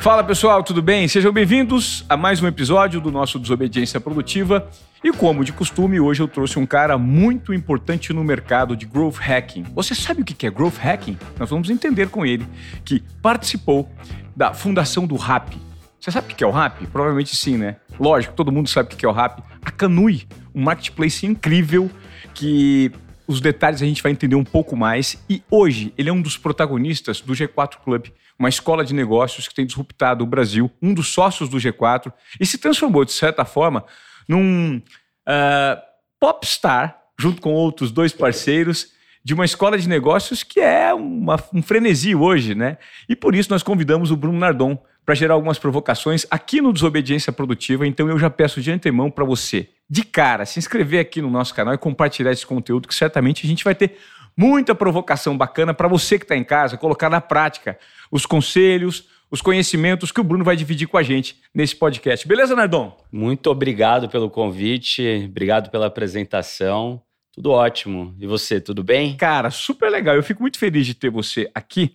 Fala pessoal, tudo bem? Sejam bem-vindos a mais um episódio do nosso Desobediência Produtiva. E como de costume, hoje eu trouxe um cara muito importante no mercado de growth hacking. Você sabe o que é growth hacking? Nós vamos entender com ele, que participou da fundação do RAP. Você sabe o que é o RAP? Provavelmente sim, né? Lógico, todo mundo sabe o que é o RAP. A Canui, um marketplace incrível que os detalhes a gente vai entender um pouco mais. E hoje ele é um dos protagonistas do G4 Club, uma escola de negócios que tem disruptado o Brasil, um dos sócios do G4, e se transformou, de certa forma, num uh, popstar, junto com outros dois parceiros, de uma escola de negócios que é uma, um frenesi hoje, né? E por isso nós convidamos o Bruno Nardon para gerar algumas provocações aqui no Desobediência Produtiva. Então eu já peço de antemão para você, de cara, se inscrever aqui no nosso canal e compartilhar esse conteúdo, que certamente a gente vai ter muita provocação bacana para você que está em casa, colocar na prática os conselhos, os conhecimentos que o Bruno vai dividir com a gente nesse podcast. Beleza, Nardon? Muito obrigado pelo convite, obrigado pela apresentação. Tudo ótimo. E você, tudo bem? Cara, super legal. Eu fico muito feliz de ter você aqui,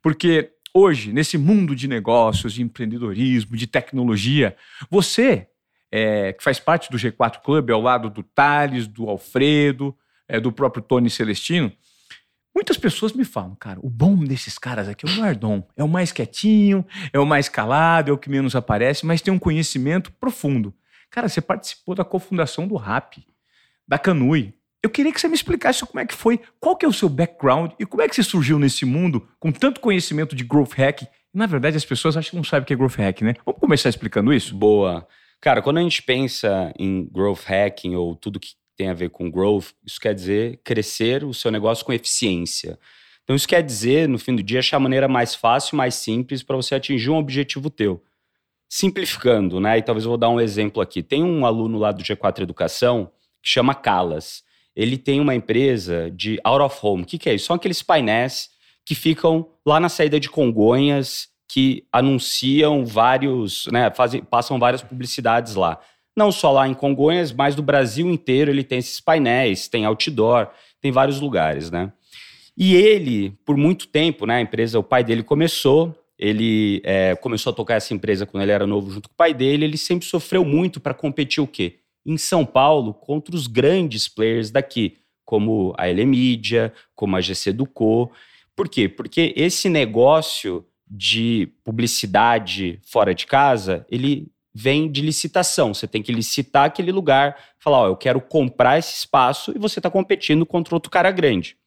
porque hoje, nesse mundo de negócios, de empreendedorismo, de tecnologia, você, é, que faz parte do G4 Club, ao lado do Thales, do Alfredo, é, do próprio Tony Celestino, Muitas pessoas me falam, cara, o bom desses caras aqui é o Nardon. É o mais quietinho, é o mais calado, é o que menos aparece, mas tem um conhecimento profundo. Cara, você participou da cofundação do RAP, da Canui. Eu queria que você me explicasse como é que foi, qual que é o seu background e como é que você surgiu nesse mundo com tanto conhecimento de growth hack. Na verdade, as pessoas acham que não sabem o que é growth hack, né? Vamos começar explicando isso? Boa. Cara, quando a gente pensa em growth hacking ou tudo que tem a ver com growth, isso quer dizer crescer o seu negócio com eficiência. Então, isso quer dizer, no fim do dia, achar a maneira mais fácil, mais simples para você atingir um objetivo teu. Simplificando, né? E talvez eu vou dar um exemplo aqui. Tem um aluno lá do G4 Educação que chama Calas. Ele tem uma empresa de out of home. O que, que é isso? São aqueles painéis que ficam lá na saída de Congonhas, que anunciam vários, né? Fazem, passam várias publicidades lá não só lá em Congonhas, mas do Brasil inteiro ele tem esses painéis, tem outdoor, tem vários lugares, né? E ele, por muito tempo, né, a empresa, o pai dele começou, ele é, começou a tocar essa empresa quando ele era novo junto com o pai dele, ele sempre sofreu muito para competir o quê? Em São Paulo, contra os grandes players daqui, como a Ele Mídia, como a GC Ducô. Por quê? Porque esse negócio de publicidade fora de casa, ele vem de licitação. Você tem que licitar aquele lugar, falar, ó, eu quero comprar esse espaço e você está competindo contra outro cara grande.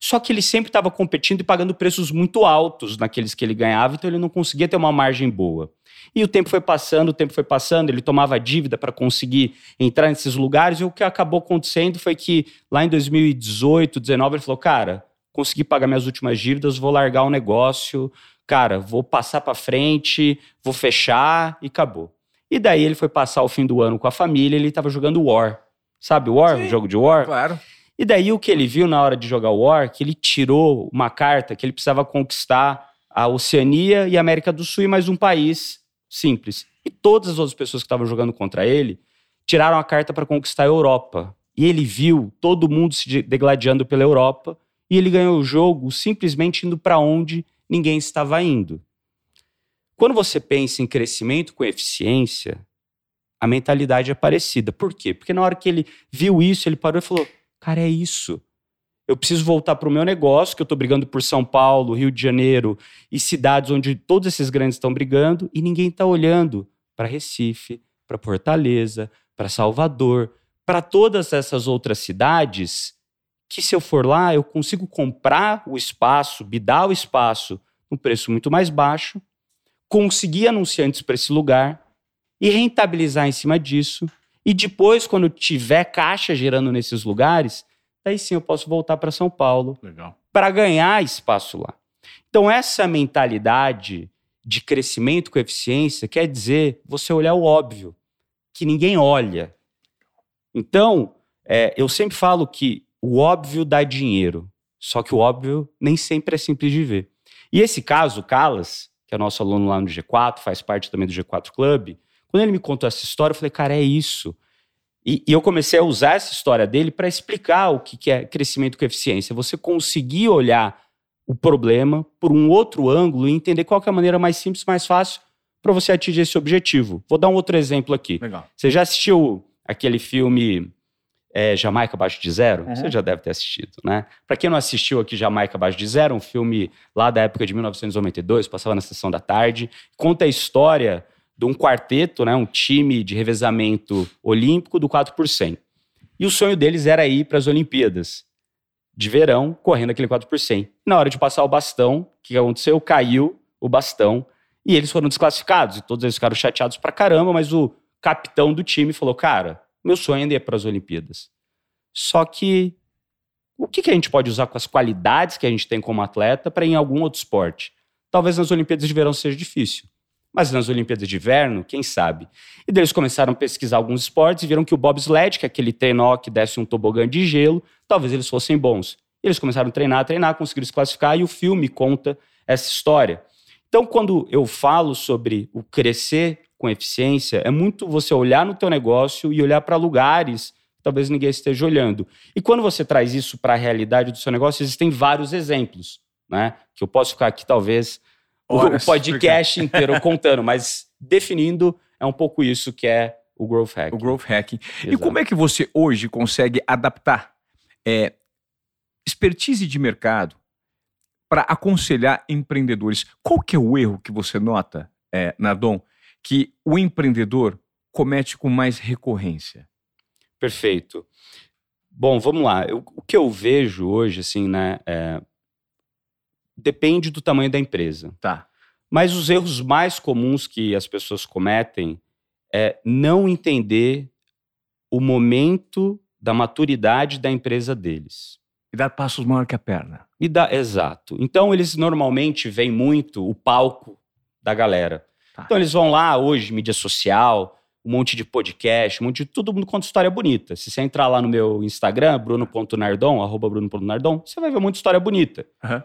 Só que ele sempre estava competindo e pagando preços muito altos naqueles que ele ganhava, então ele não conseguia ter uma margem boa. E o tempo foi passando, o tempo foi passando, ele tomava dívida para conseguir entrar nesses lugares, e o que acabou acontecendo foi que lá em 2018, 2019, ele falou: Cara, consegui pagar minhas últimas dívidas, vou largar o negócio, cara, vou passar para frente, vou fechar e acabou. E daí ele foi passar o fim do ano com a família, ele estava jogando War. Sabe War? Sim, jogo de War? Claro. E daí o que ele viu na hora de jogar War, que ele tirou uma carta que ele precisava conquistar a Oceania e a América do Sul e mais um país simples. E todas as outras pessoas que estavam jogando contra ele tiraram a carta para conquistar a Europa. E ele viu todo mundo se degladiando pela Europa e ele ganhou o jogo simplesmente indo para onde ninguém estava indo. Quando você pensa em crescimento com eficiência, a mentalidade é parecida. Por quê? Porque na hora que ele viu isso, ele parou e falou: Cara, é isso. Eu preciso voltar para o meu negócio, que eu estou brigando por São Paulo, Rio de Janeiro e cidades onde todos esses grandes estão brigando e ninguém está olhando para Recife, para Fortaleza, para Salvador, para todas essas outras cidades que, se eu for lá, eu consigo comprar o espaço, me dar o espaço num preço muito mais baixo conseguir anunciantes para esse lugar e rentabilizar em cima disso. E depois, quando tiver caixa gerando nesses lugares, daí sim eu posso voltar para São Paulo para ganhar espaço lá. Então, essa mentalidade de crescimento com eficiência quer dizer você olhar o óbvio, que ninguém olha. Então, é, eu sempre falo que o óbvio dá dinheiro, só que o óbvio nem sempre é simples de ver. E esse caso, Calas, que é nosso aluno lá no G4, faz parte também do G4 Club, quando ele me contou essa história, eu falei, cara, é isso. E, e eu comecei a usar essa história dele para explicar o que, que é crescimento com eficiência. Você conseguir olhar o problema por um outro ângulo e entender qual é a maneira mais simples, mais fácil para você atingir esse objetivo. Vou dar um outro exemplo aqui. Legal. Você já assistiu aquele filme é, Jamaica Abaixo de Zero? Uhum. Você já deve ter assistido, né? Para quem não assistiu aqui Jamaica Abaixo de Zero, um filme lá da época de 1992, passava na sessão da tarde, conta a história de um quarteto, né, um time de revezamento olímpico do 4 por 100. E o sonho deles era ir para as Olimpíadas de verão, correndo aquele 4 por 100. Na hora de passar o bastão, o que aconteceu? Caiu o bastão e eles foram desclassificados. E todos eles ficaram chateados pra caramba, mas o capitão do time falou: Cara, meu sonho ainda é para as Olimpíadas. Só que o que, que a gente pode usar com as qualidades que a gente tem como atleta para ir em algum outro esporte? Talvez nas Olimpíadas de verão seja difícil. Mas nas Olimpíadas de Inverno, quem sabe? E daí eles começaram a pesquisar alguns esportes e viram que o bobsled, que é aquele trenó que desce um tobogã de gelo, talvez eles fossem bons. E eles começaram a treinar, a treinar, conseguiram se classificar e o filme conta essa história. Então, quando eu falo sobre o crescer com eficiência, é muito você olhar no teu negócio e olhar para lugares que talvez ninguém esteja olhando. E quando você traz isso para a realidade do seu negócio, existem vários exemplos, né? Que eu posso ficar aqui talvez Horas, o podcast inteiro contando, mas definindo é um pouco isso que é o growth hacking. O growth hacking. E Exato. como é que você hoje consegue adaptar é, expertise de mercado para aconselhar empreendedores? Qual que é o erro que você nota, é, Nardon, que o empreendedor comete com mais recorrência? Perfeito. Bom, vamos lá. Eu- o que eu vejo hoje, assim, né, é, depende do tamanho da empresa. Tá. Mas os erros mais comuns que as pessoas cometem é não entender o momento da maturidade da empresa deles. E dar passos maior que a perna. E dá, exato. Então eles normalmente veem muito o palco da galera. Tá. Então eles vão lá hoje, mídia social, um monte de podcast, um monte de todo mundo conta história bonita. Se você entrar lá no meu Instagram, bruno.nardon, arroba bruno.nardon, você vai ver muita história bonita. Aham.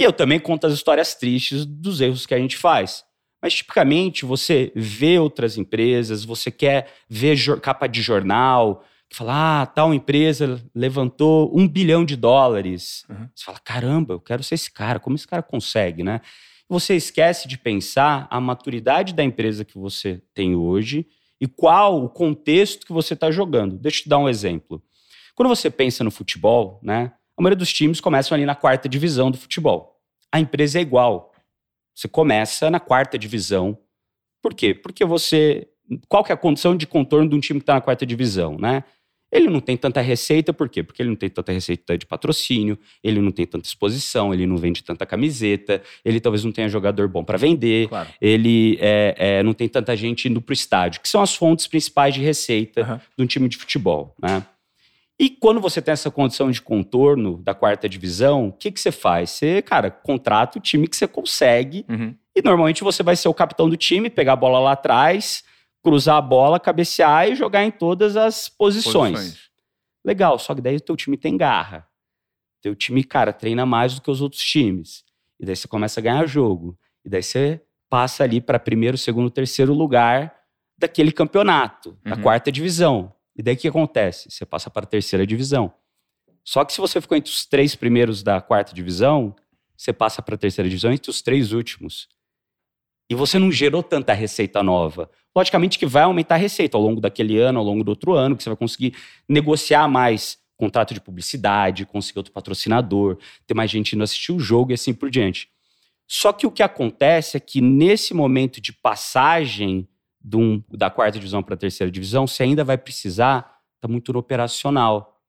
E eu também conto as histórias tristes dos erros que a gente faz. Mas, tipicamente, você vê outras empresas, você quer ver capa de jornal, que fala, ah, tal empresa levantou um bilhão de dólares. Uhum. Você fala, caramba, eu quero ser esse cara, como esse cara consegue, né? Você esquece de pensar a maturidade da empresa que você tem hoje e qual o contexto que você está jogando. Deixa eu te dar um exemplo. Quando você pensa no futebol, né? A maioria dos times começam ali na quarta divisão do futebol. A empresa é igual. Você começa na quarta divisão. Por quê? Porque você. Qual que é a condição de contorno de um time que está na quarta divisão, né? Ele não tem tanta receita, por quê? Porque ele não tem tanta receita de patrocínio, ele não tem tanta exposição, ele não vende tanta camiseta, ele talvez não tenha jogador bom para vender, Claro. ele é, é, não tem tanta gente indo para o estádio, que são as fontes principais de receita Aham. de um time de futebol, né? E quando você tem essa condição de contorno da quarta divisão, o que, que você faz? Você, cara, contrata o time que você consegue Uhum. e normalmente você vai ser o capitão do time, pegar a bola lá atrás, cruzar a bola, cabecear e jogar em todas as posições. Legal, só que daí o teu time tem garra. Teu time, cara, treina mais do que os outros times. E daí você começa a ganhar jogo. E daí você passa ali para primeiro, segundo, terceiro lugar daquele campeonato, da Uhum. quarta divisão. E daí o que acontece? Você passa para a terceira divisão. Só que se você ficou entre os três primeiros da quarta divisão, você passa para a terceira divisão entre os três últimos. E você não gerou tanta receita nova. Logicamente que vai aumentar a receita ao longo daquele ano, ao longo do outro ano, que você vai conseguir negociar mais contrato de publicidade, conseguir outro patrocinador, ter mais gente indo assistir o jogo e assim por diante. Só que o que acontece é que nesse momento de passagem um- da quarta divisão para a terceira divisão, você ainda vai precisar estar muito no operacional.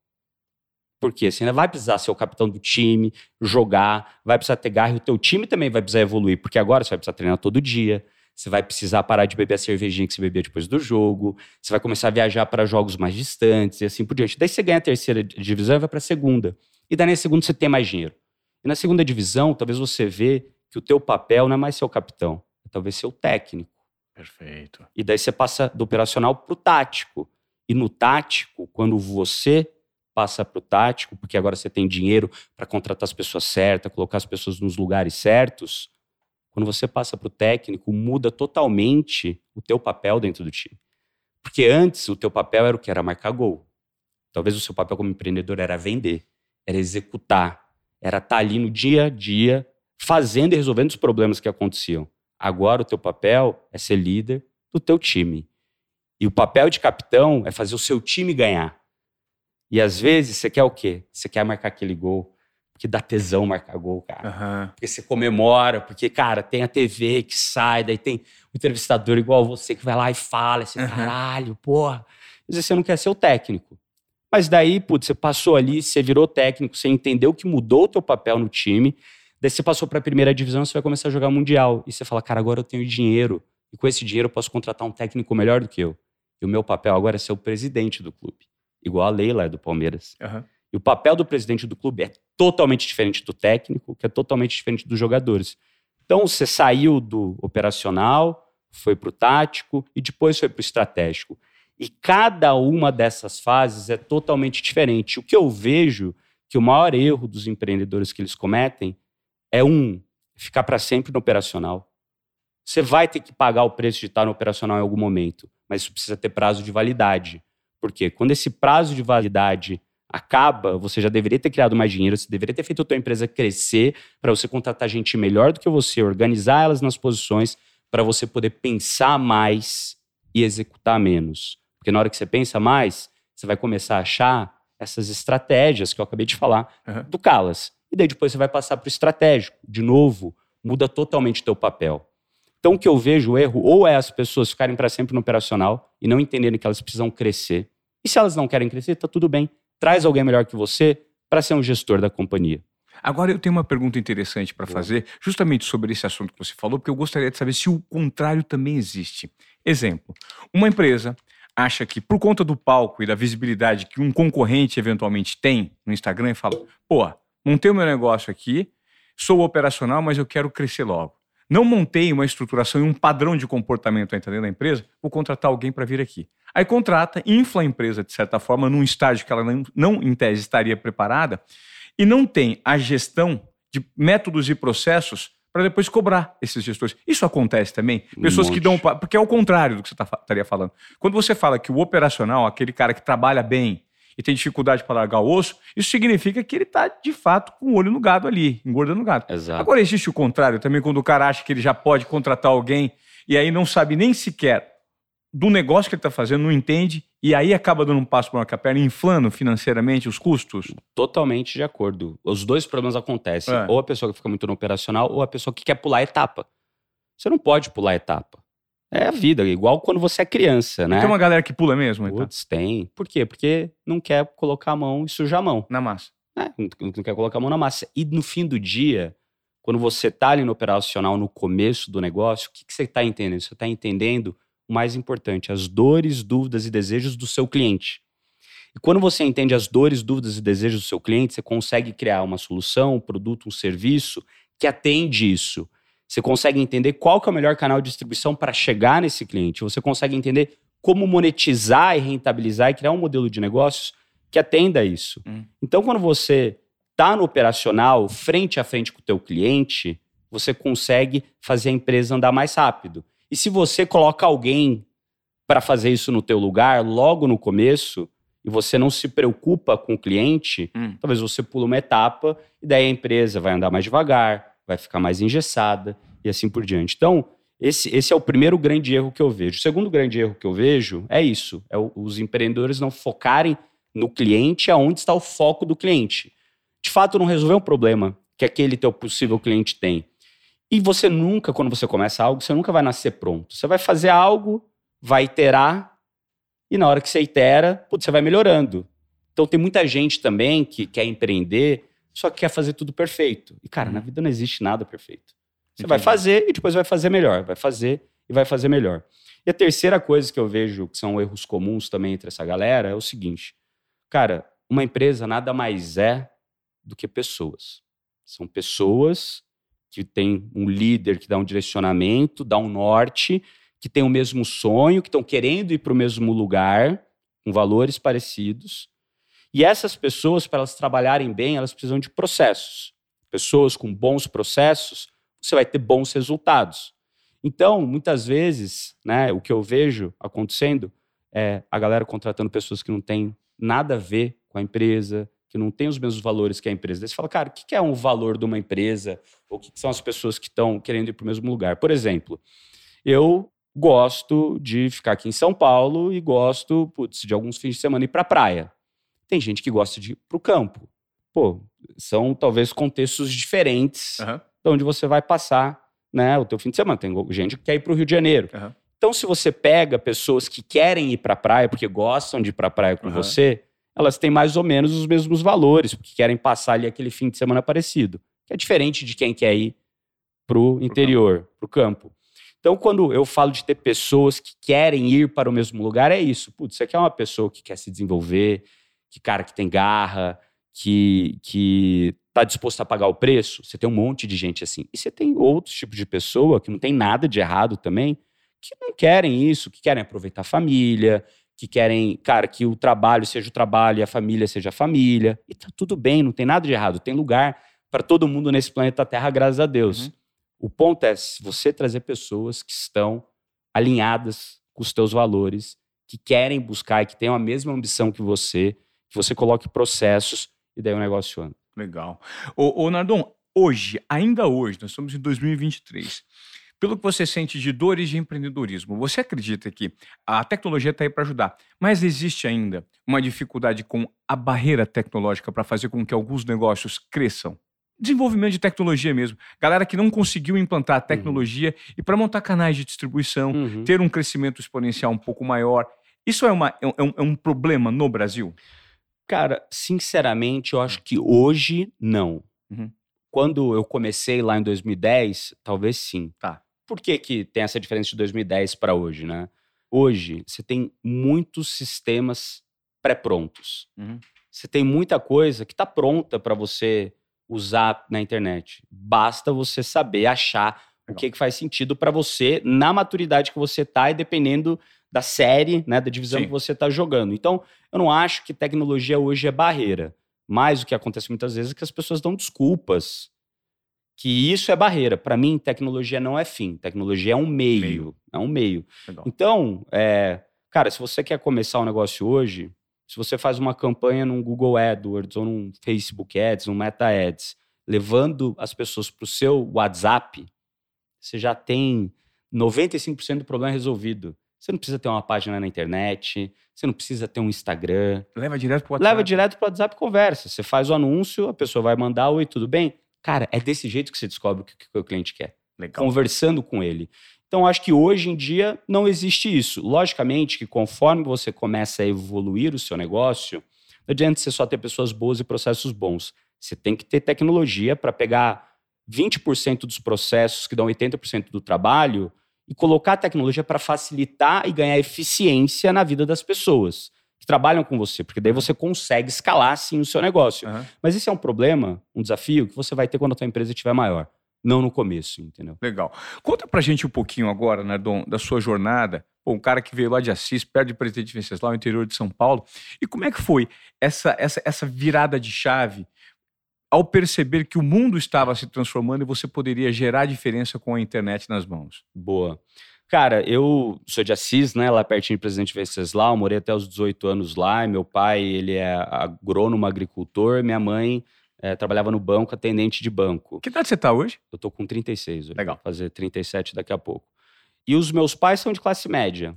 Por quê? Você ainda vai precisar ser o capitão do time, jogar, vai precisar ter garra e o teu time também vai precisar evoluir, porque agora você vai precisar treinar todo dia, você vai precisar parar de beber a cervejinha que você bebia depois do jogo, você vai começar a viajar para jogos mais distantes e assim por diante. Daí você ganha a terceira divisão e vai para a segunda. E daí na segunda você tem mais dinheiro. E na segunda divisão, talvez você vê que o teu papel não é mais ser o capitão, é talvez ser o técnico. Perfeito. E daí você passa do operacional para o tático. E no tático, quando você passa para o tático, porque agora você tem dinheiro para contratar as pessoas certas, colocar as pessoas nos lugares certos, quando você passa para o técnico, muda totalmente o teu papel dentro do time. Porque antes o teu papel era o que? Era marcar gol. Talvez o seu papel como empreendedor era vender, era executar, era estar tá ali no dia a dia, fazendo e resolvendo os problemas que aconteciam. Agora o teu papel é ser líder do teu time. E o papel de capitão é fazer o seu time ganhar. E às vezes você quer o quê? Você quer marcar aquele gol, porque dá tesão marcar gol, cara. Uhum. Porque você comemora, porque, cara, tem a TV que sai, daí tem o entrevistador igual você que vai lá e fala, assim, uhum. caralho, porra. Às vezes você não quer ser o técnico. Mas daí, putz, você passou ali, você virou técnico, você entendeu que mudou o teu papel no time, daí você passou para a primeira divisão, você vai começar a jogar mundial. E você fala, cara, agora eu tenho dinheiro, e com esse dinheiro eu posso contratar um técnico melhor do que eu. E o meu papel agora é ser o presidente do clube igual a Leila é do Palmeiras. Uhum. E o papel do presidente do clube é totalmente diferente do técnico, que é totalmente diferente dos jogadores. Então, você saiu do operacional, foi para o tático e depois foi para o estratégico. E cada uma dessas fases é totalmente diferente. O que eu vejo que o maior erro dos empreendedores que eles cometem é um, ficar para sempre no operacional. Você vai ter que pagar o preço de estar no operacional em algum momento, mas isso precisa ter prazo de validade. Porque quando esse prazo de validade acaba, você já deveria ter criado mais dinheiro, você deveria ter feito a tua empresa crescer para você contratar gente melhor do que você, organizar elas nas posições para você poder pensar mais e executar menos. Porque na hora que você pensa mais, você vai começar a achar essas estratégias que eu acabei de falar uhum. do Calas. E daí depois você vai passar para o estratégico. De novo, muda totalmente o teu papel. Então, o que eu vejo o erro ou é as pessoas ficarem para sempre no operacional e não entenderem que elas precisam crescer. E se elas não querem crescer, tá tudo bem. Traz alguém melhor que você para ser um gestor da companhia. Agora eu tenho uma pergunta interessante para fazer, justamente sobre esse assunto que você falou, porque eu gostaria de saber se o contrário também existe. Exemplo: uma empresa acha que por conta do palco e da visibilidade que um concorrente eventualmente tem no Instagram e fala: pô, montei o meu negócio aqui, sou operacional, mas eu quero crescer logo não montei uma estruturação e um padrão de comportamento dentro da empresa, vou contratar alguém para vir aqui. Aí contrata, infla a empresa de certa forma num estágio que ela não, não, em tese, estaria preparada e não tem a gestão de métodos e processos para depois cobrar esses gestores. Isso acontece também? Pessoas que dão. Porque é o contrário do que você tá, estaria falando. Quando você fala que o operacional, aquele cara que trabalha bem, e tem dificuldade para largar o osso, isso significa que ele está, de fato, com o olho no gado ali, engordando o gado. Exato. Agora, existe o contrário também, quando o cara acha que ele já pode contratar alguém e aí não sabe nem sequer do negócio que ele está fazendo, não entende, e aí acaba dando um passo para uma perna, inflando financeiramente os custos? Totalmente de acordo. Os dois problemas acontecem. É. Ou a pessoa que fica muito no operacional, ou a pessoa que quer pular etapa. Você não pode pular etapa. É a vida, igual quando você é criança, né? tem uma galera que pula mesmo, então? Putz, tem. Por quê? Porque não quer colocar a mão e sujar a mão. Na massa. É, não quer colocar a mão na massa. E no fim do dia, quando você tá ali no operacional, no começo do negócio, o que, que você está entendendo? Você está entendendo o mais importante, as dores, dúvidas e desejos do seu cliente. E quando você entende as dores, dúvidas e desejos do seu cliente, você consegue criar uma solução, um produto, um serviço que atende isso. Você consegue entender qual que é o melhor canal de distribuição para chegar nesse cliente. Você consegue entender como monetizar e rentabilizar e criar um modelo de negócios que atenda a isso. Hum. Então, quando você está no operacional, frente a frente com o teu cliente, você consegue fazer a empresa andar mais rápido. E se você coloca alguém para fazer isso no teu lugar logo no começo e você não se preocupa com o cliente, hum. talvez você pula uma etapa e daí a empresa vai andar mais devagar, vai ficar mais engessada e assim por diante. Então, esse, esse é o primeiro grande erro que eu vejo. O segundo grande erro que eu vejo é isso: é o, os empreendedores não focarem no cliente aonde está o foco do cliente. De fato, não resolveu um problema que aquele teu possível cliente tem. E você nunca, quando você começa algo, você nunca vai nascer pronto. Você vai fazer algo, vai iterar, e na hora que você itera, putz, você vai melhorando. Então tem muita gente também que quer empreender só que quer fazer tudo perfeito. E, cara, uhum. na vida não existe nada perfeito. Você Entendi. vai fazer e depois vai fazer melhor. Vai fazer e vai fazer melhor. E a terceira coisa que eu vejo que são erros comuns também entre essa galera é o seguinte: cara, uma empresa nada mais é do que pessoas. São pessoas que têm um líder que dá um direcionamento, dá um norte, que tem o mesmo sonho, que estão querendo ir para o mesmo lugar, com valores parecidos, e essas pessoas, para elas trabalharem bem, elas precisam de processos. Pessoas com bons processos, você vai ter bons resultados. Então, muitas vezes, né, o que eu vejo acontecendo é a galera contratando pessoas que não têm nada a ver com a empresa, que não tem os mesmos valores que a empresa. Daí você fala, cara, o que é um valor de uma empresa? Ou o que são as pessoas que estão querendo ir para o mesmo lugar? Por exemplo, eu gosto de ficar aqui em São Paulo e gosto, putz, de alguns fins de semana ir para a praia. Tem gente que gosta de ir para o campo. Pô, são talvez contextos diferentes uhum. de onde você vai passar né, o teu fim de semana. Tem gente que quer ir para o Rio de Janeiro. Uhum. Então, se você pega pessoas que querem ir para a praia porque gostam de ir para a praia com uhum. você, elas têm mais ou menos os mesmos valores, porque querem passar ali aquele fim de semana parecido. Que é diferente de quem quer ir para o interior, para o campo. Então, quando eu falo de ter pessoas que querem ir para o mesmo lugar, é isso. Putz, você quer uma pessoa que quer se desenvolver, que cara que tem garra, que, que tá disposto a pagar o preço, você tem um monte de gente assim. E você tem outros tipos de pessoa que não tem nada de errado também, que não querem isso, que querem aproveitar a família, que querem, cara, que o trabalho seja o trabalho e a família seja a família. E tá tudo bem, não tem nada de errado. Tem lugar para todo mundo nesse planeta Terra, graças a Deus. Uhum. O ponto é você trazer pessoas que estão alinhadas com os teus valores, que querem buscar e que têm a mesma ambição que você, você coloque processos e daí o negócio anda. Legal. Ô, ô Nardon, hoje, ainda hoje, nós estamos em 2023. Pelo que você sente de dores de empreendedorismo, você acredita que a tecnologia está aí para ajudar, mas existe ainda uma dificuldade com a barreira tecnológica para fazer com que alguns negócios cresçam? Desenvolvimento de tecnologia mesmo. Galera que não conseguiu implantar a uhum. tecnologia uhum. e para montar canais de distribuição, uhum. ter um crescimento exponencial um pouco maior. Isso é, uma, é, um, é um problema no Brasil? Cara, sinceramente, eu acho que hoje não. Uhum. Quando eu comecei lá em 2010, talvez sim. Tá. Por que, que tem essa diferença de 2010 para hoje, né? Hoje, você tem muitos sistemas pré-prontos. Uhum. Você tem muita coisa que está pronta para você usar na internet. Basta você saber achar Legal. o que, que faz sentido para você na maturidade que você está e dependendo da série, né, da divisão Sim. que você está jogando. Então, eu não acho que tecnologia hoje é barreira. Mas o que acontece muitas vezes é que as pessoas dão desculpas que isso é barreira. Para mim, tecnologia não é fim. Tecnologia é um meio. meio. É um meio. Legal. Então, é, cara, se você quer começar um negócio hoje, se você faz uma campanha num Google AdWords ou num Facebook Ads, num Meta Ads, levando as pessoas para o seu WhatsApp, você já tem 95% do problema resolvido. Você não precisa ter uma página na internet, você não precisa ter um Instagram. Leva direto para o WhatsApp. Leva direto para o WhatsApp e conversa. Você faz o anúncio, a pessoa vai mandar, oi, tudo bem? Cara, é desse jeito que você descobre o que, que o cliente quer. Legal. Conversando com ele. Então, acho que hoje em dia não existe isso. Logicamente que conforme você começa a evoluir o seu negócio, não adianta você só ter pessoas boas e processos bons. Você tem que ter tecnologia para pegar 20% dos processos que dão 80% do trabalho e colocar a tecnologia para facilitar e ganhar eficiência na vida das pessoas que trabalham com você, porque daí você consegue escalar sim o seu negócio. Uhum. Mas esse é um problema, um desafio que você vai ter quando a tua empresa estiver maior, não no começo, entendeu? Legal. Conta pra gente um pouquinho agora, Nardon, da sua jornada. Pô, um cara que veio lá de Assis, perto de Presidente Venceslau, interior de São Paulo. E como é que foi essa, essa, essa virada de chave ao perceber que o mundo estava se transformando e você poderia gerar diferença com a internet nas mãos? Boa. Cara, eu sou de Assis, né, lá pertinho de Presidente Venceslau, morei até os 18 anos lá, meu pai, ele é agrônomo, agricultor, minha mãe é, trabalhava no banco, atendente de banco. Que idade você está hoje? Eu tô com 36 hoje. Legal. Vou fazer 37 daqui a pouco. E os meus pais são de classe média,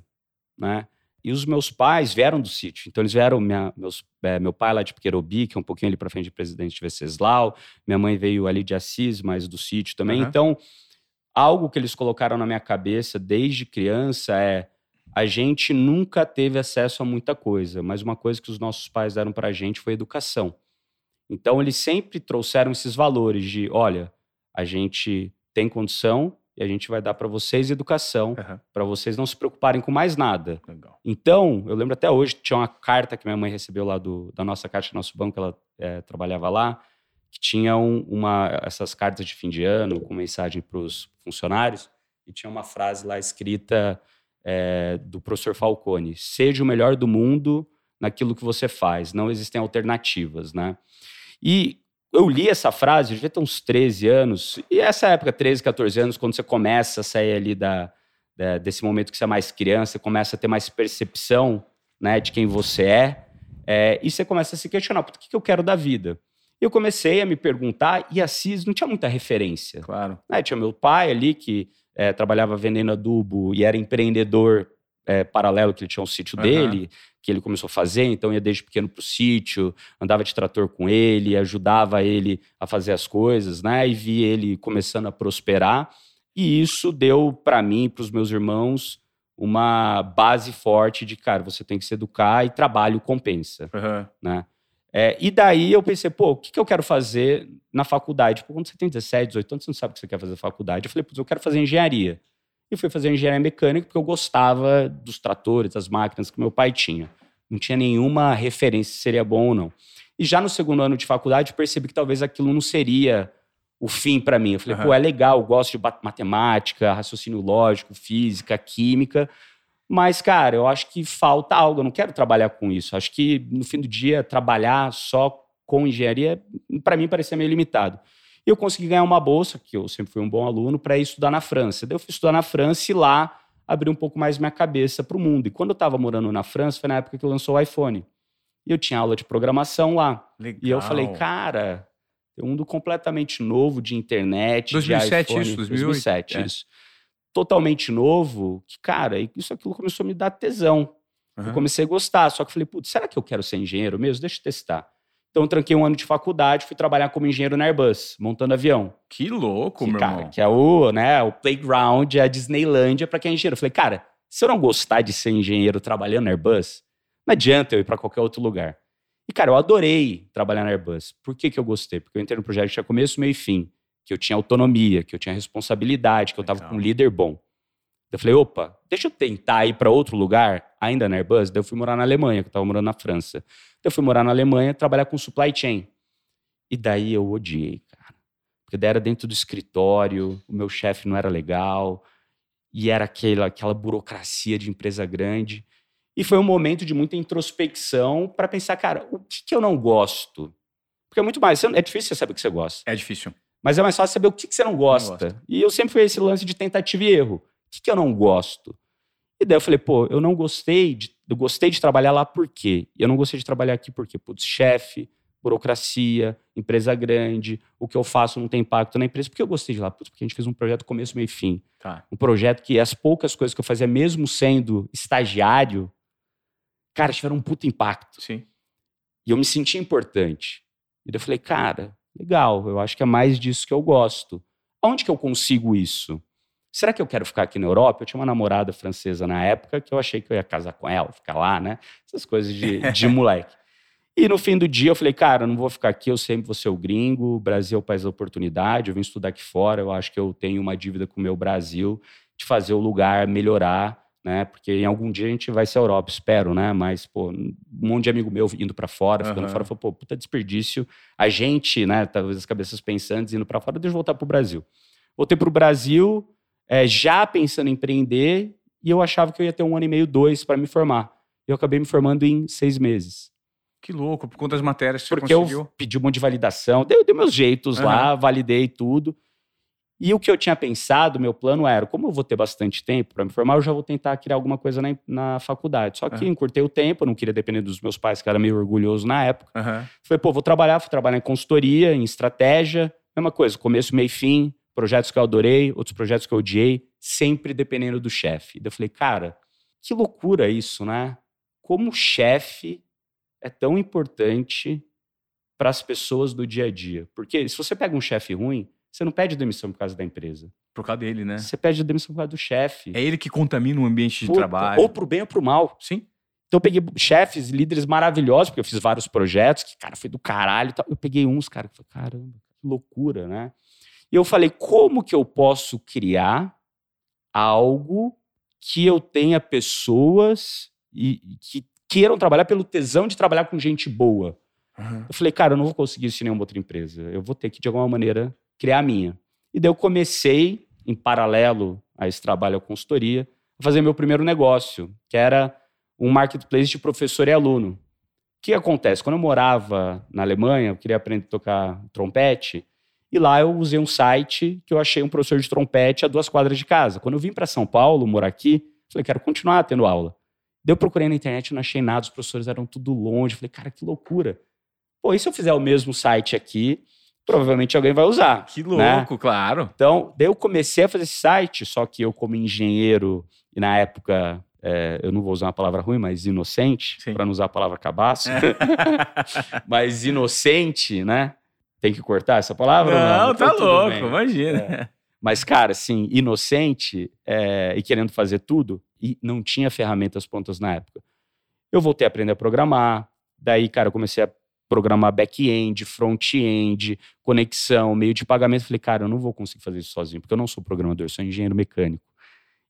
né? E os meus pais vieram do sítio. Então, eles vieram, minha, meus, é, meu pai lá de Piquerobi, que é um pouquinho ali para frente de Presidente Venceslau. Minha mãe veio ali de Assis, mas do sítio também. Uhum. Então, algo que eles colocaram na minha cabeça desde criança é a gente nunca teve acesso a muita coisa, mas uma coisa que os nossos pais deram para a gente foi educação. Então eles sempre trouxeram esses valores de, olha, a gente tem condição e a gente vai dar para vocês educação, uhum. para vocês não se preocuparem com mais nada. Legal. Então, eu lembro até hoje, tinha uma carta que minha mãe recebeu lá do, da nossa caixa do nosso banco, ela é, trabalhava lá, que tinham uma, essas cartas de fim de ano com mensagem para os funcionários e tinha uma frase lá escrita é, do professor Falcone: seja o melhor do mundo naquilo que você faz, não existem alternativas, né? E eu li essa frase, eu devia ter uns 13 anos, e essa época, 13, 14 anos, quando você começa a sair ali da, da, desse momento que você é mais criança, começa a ter mais percepção né, de quem você é, É, e você começa a se questionar, o que, que eu quero da vida? E eu comecei a me perguntar, e a CIS não tinha muita referência. Claro. Né? Tinha meu pai ali, que é, trabalhava vendendo adubo e era empreendedor é, paralelo, que ele tinha um sítio uhum. dele, que ele começou a fazer, então ia desde pequeno para o sítio, andava de trator com ele, ajudava ele a fazer as coisas, né? E vi ele começando a prosperar. E isso deu para mim, para os meus irmãos, uma base forte de, cara, você tem que se educar e trabalho compensa, uhum. né? É, e daí eu pensei, pô, o que, que eu quero fazer na faculdade? Tipo, quando você tem 17, 18 anos, você não sabe o que você quer fazer na faculdade. Eu falei, pô, eu quero fazer engenharia. E fui fazer engenharia mecânica porque eu gostava dos tratores, das máquinas que meu pai tinha. Não tinha nenhuma referência se seria bom ou não. E já no segundo ano de faculdade, percebi que talvez aquilo não seria o fim para mim. Eu falei, uhum. pô, é legal, gosto de matemática, raciocínio lógico, física, química, mas, cara, eu acho que falta algo, eu não quero trabalhar com isso. Acho que, no fim do dia, trabalhar só com engenharia, para mim, parecia meio limitado. E eu consegui ganhar uma bolsa, que eu sempre fui um bom aluno, para ir estudar na França. Daí eu fui estudar na França e lá abri um pouco mais minha cabeça para o mundo. E quando eu estava morando na França, foi na época que lançou o iPhone. E eu tinha aula de programação lá. Legal. E eu falei, cara, tem um mundo completamente novo de internet, 2007 de iPhone. isso, 2007 é. isso. Totalmente novo, que, cara, isso aquilo começou a me dar tesão. Uhum. Eu comecei a gostar, só que falei, putz, será que eu quero ser engenheiro mesmo? Deixa eu testar. Então, eu tranquei um ano de faculdade, fui trabalhar como engenheiro na Airbus, montando avião. Que louco, que, meu cara, irmão. Que é o, né, o playground, a Disneylândia para quem é engenheiro. Eu falei, cara, se eu não gostar de ser engenheiro trabalhando na Airbus, não adianta eu ir para qualquer outro lugar. E, cara, eu adorei trabalhar na Airbus. Por que, que eu gostei? Porque eu entrei no projeto que tinha começo, meio e fim. Que eu tinha autonomia, que eu tinha responsabilidade, que eu estava com um líder bom. Eu falei, opa, deixa eu tentar ir para outro lugar, ainda na Airbus. Daí eu fui morar na Alemanha, que eu estava morando na França. Daí eu fui morar na Alemanha, trabalhar com supply chain. E daí eu odiei, cara. Porque daí era dentro do escritório, o meu chefe não era legal, e era aquela, aquela burocracia de empresa grande. E foi um momento de muita introspecção para pensar, cara, o que, que, eu não gosto? Porque é muito mais. É difícil você saber o que você gosta. É difícil. Mas é mais fácil saber o que, que você não gosta. Não e eu sempre fui esse lance de tentativa e erro que, que eu não gosto? E daí eu falei, pô, eu não gostei de, eu gostei de trabalhar lá por quê? E eu não gostei de trabalhar aqui porque, putz, chefe, burocracia, empresa grande, o que eu faço não tem impacto na empresa. Por que eu gostei de lá? Putz, porque a gente fez um projeto começo, meio e fim. Tá. Um projeto que as poucas coisas que eu fazia, mesmo sendo estagiário, cara, tiveram um puto impacto. Sim. E eu me senti importante. E daí eu falei, cara, legal, eu acho que é mais disso que eu gosto. Onde que eu consigo isso? Será que eu quero ficar aqui na Europa? Eu tinha uma namorada francesa na época que eu achei que eu ia casar com ela, ficar lá, né? Essas coisas de, de moleque. E no fim do dia eu falei, cara, eu não vou ficar aqui, eu sempre vou ser o gringo, o Brasil é o país da oportunidade, eu vim estudar aqui fora, eu acho que eu tenho uma dívida com o meu Brasil de fazer o lugar melhorar, né? Porque em algum dia a gente vai ser a Europa, espero, né? Mas, pô, um monte de amigo meu indo para fora, ficando uhum. fora, falou, pô, puta desperdício. A gente, né, talvez as cabeças pensantes indo para fora, deixa eu voltar pro Brasil. Voltei pro Brasil, é, já pensando em empreender e eu achava que eu ia ter um ano e meio, dois para me formar. Eu acabei me formando em seis meses. Que louco, por conta das matérias que Porque você conseguiu. eu pedi um monte de validação, dei, dei meus jeitos uhum. lá, validei tudo. E o que eu tinha pensado, meu plano era, como eu vou ter bastante tempo para me formar, eu já vou tentar criar alguma coisa na, na faculdade. Só que uhum. encurtei o tempo, não queria depender dos meus pais, que era meio orgulhoso na época. Uhum. Falei, pô, vou trabalhar, vou trabalhar em consultoria, em estratégia, mesma coisa, começo, meio fim, projetos que eu adorei, outros projetos que eu odiei, sempre dependendo do chefe. Daí eu falei, cara, que loucura isso, né? Como o chefe é tão importante para as pessoas do dia a dia. Porque se você pega um chefe ruim, você não pede demissão por causa da empresa. Por causa dele, né? Você pede demissão por causa do chefe. É ele que contamina o ambiente de Puta, trabalho. Ou pro bem ou pro mal. Sim. Então eu peguei chefes, líderes maravilhosos, porque eu fiz vários projetos que, cara, foi do caralho. Eu peguei uns, cara, que foi, caramba, que loucura, né? E eu falei, como que eu posso criar algo que eu tenha pessoas e, que queiram trabalhar pelo tesão de trabalhar com gente boa? Uhum. Eu falei, cara, eu não vou conseguir isso em nenhuma outra empresa. Eu vou ter que, de alguma maneira, criar a minha. E daí eu comecei, em paralelo a esse trabalho, a consultoria, a fazer meu primeiro negócio, que era um marketplace de professor e aluno. O que acontece? Quando eu morava na Alemanha, eu queria aprender a tocar trompete, e lá eu usei um site que eu achei um professor de trompete a duas quadras de casa. Quando eu vim para São Paulo, morar aqui, falei, quero continuar tendo aula. Daí eu procurei na internet, não achei nada, os professores eram tudo longe. Falei, cara, que loucura. Pô, e se eu fizer o mesmo site aqui, provavelmente alguém vai usar. Que né? louco, claro. Então, daí eu comecei a fazer esse site, só que eu, como engenheiro, e na época, é, eu não vou usar uma palavra ruim, mas inocente, para não usar a palavra cabaço, mas inocente, né? Tem que cortar essa palavra? Não, Não, tá louco, bem. imagina. Mas, cara, assim, inocente é, e querendo fazer tudo, e não tinha ferramentas prontas na época. Eu voltei a aprender a programar, daí, cara, eu comecei a programar back-end, front-end, conexão, meio de pagamento. Falei, cara, eu não vou conseguir fazer isso sozinho, porque eu não sou programador, sou engenheiro mecânico.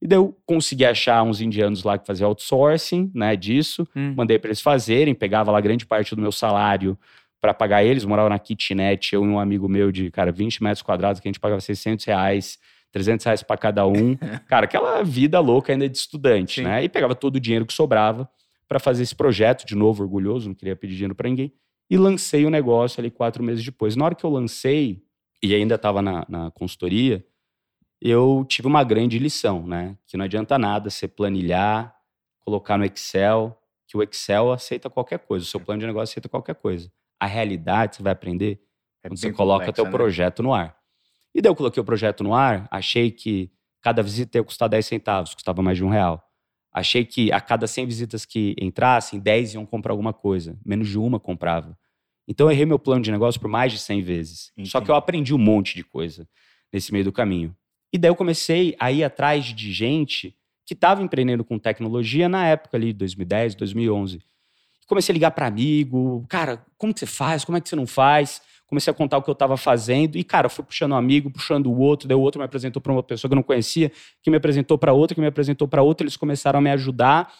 E daí eu consegui achar uns indianos lá que faziam outsourcing, né, disso. Hum. Mandei para eles fazerem, pegava lá grande parte do meu salário para pagar eles. Morava na kitnet, eu e um amigo meu de, cara, 20 metros quadrados, que a gente pagava 600 reais, 300 reais para cada um. cara, aquela vida louca ainda de estudante, Sim. né? E pegava todo o dinheiro que sobrava para fazer esse projeto, de novo, orgulhoso, não queria pedir dinheiro para ninguém. E lancei o negócio ali quatro meses depois. Na hora que eu lancei, e ainda estava na, na consultoria, eu tive uma grande lição, né? Que não adianta nada você planilhar, colocar no Excel, que o Excel aceita qualquer coisa, o seu plano de negócio aceita qualquer coisa. A realidade você vai aprender É quando você coloca complexa, teu né? projeto no ar. E daí eu coloquei o projeto no ar, achei que cada visita ia custar 10 centavos, custava mais de um real. Achei que a cada 100 visitas que entrassem, 10 iam comprar alguma coisa, menos de uma comprava. Então eu errei meu plano de negócio por mais de 100 vezes. Só que eu aprendi um monte de coisa nesse meio do caminho. E daí eu comecei a ir atrás de gente que estava empreendendo com tecnologia na época ali, 2010, 2011. Comecei a ligar para amigo, cara, como que você faz? Como é que você não faz? Comecei a contar o que eu estava fazendo e, cara, fui puxando um amigo, puxando o outro, daí o outro me apresentou para uma pessoa que eu não conhecia, que me apresentou para outra, que me apresentou para outra, eles começaram a me ajudar.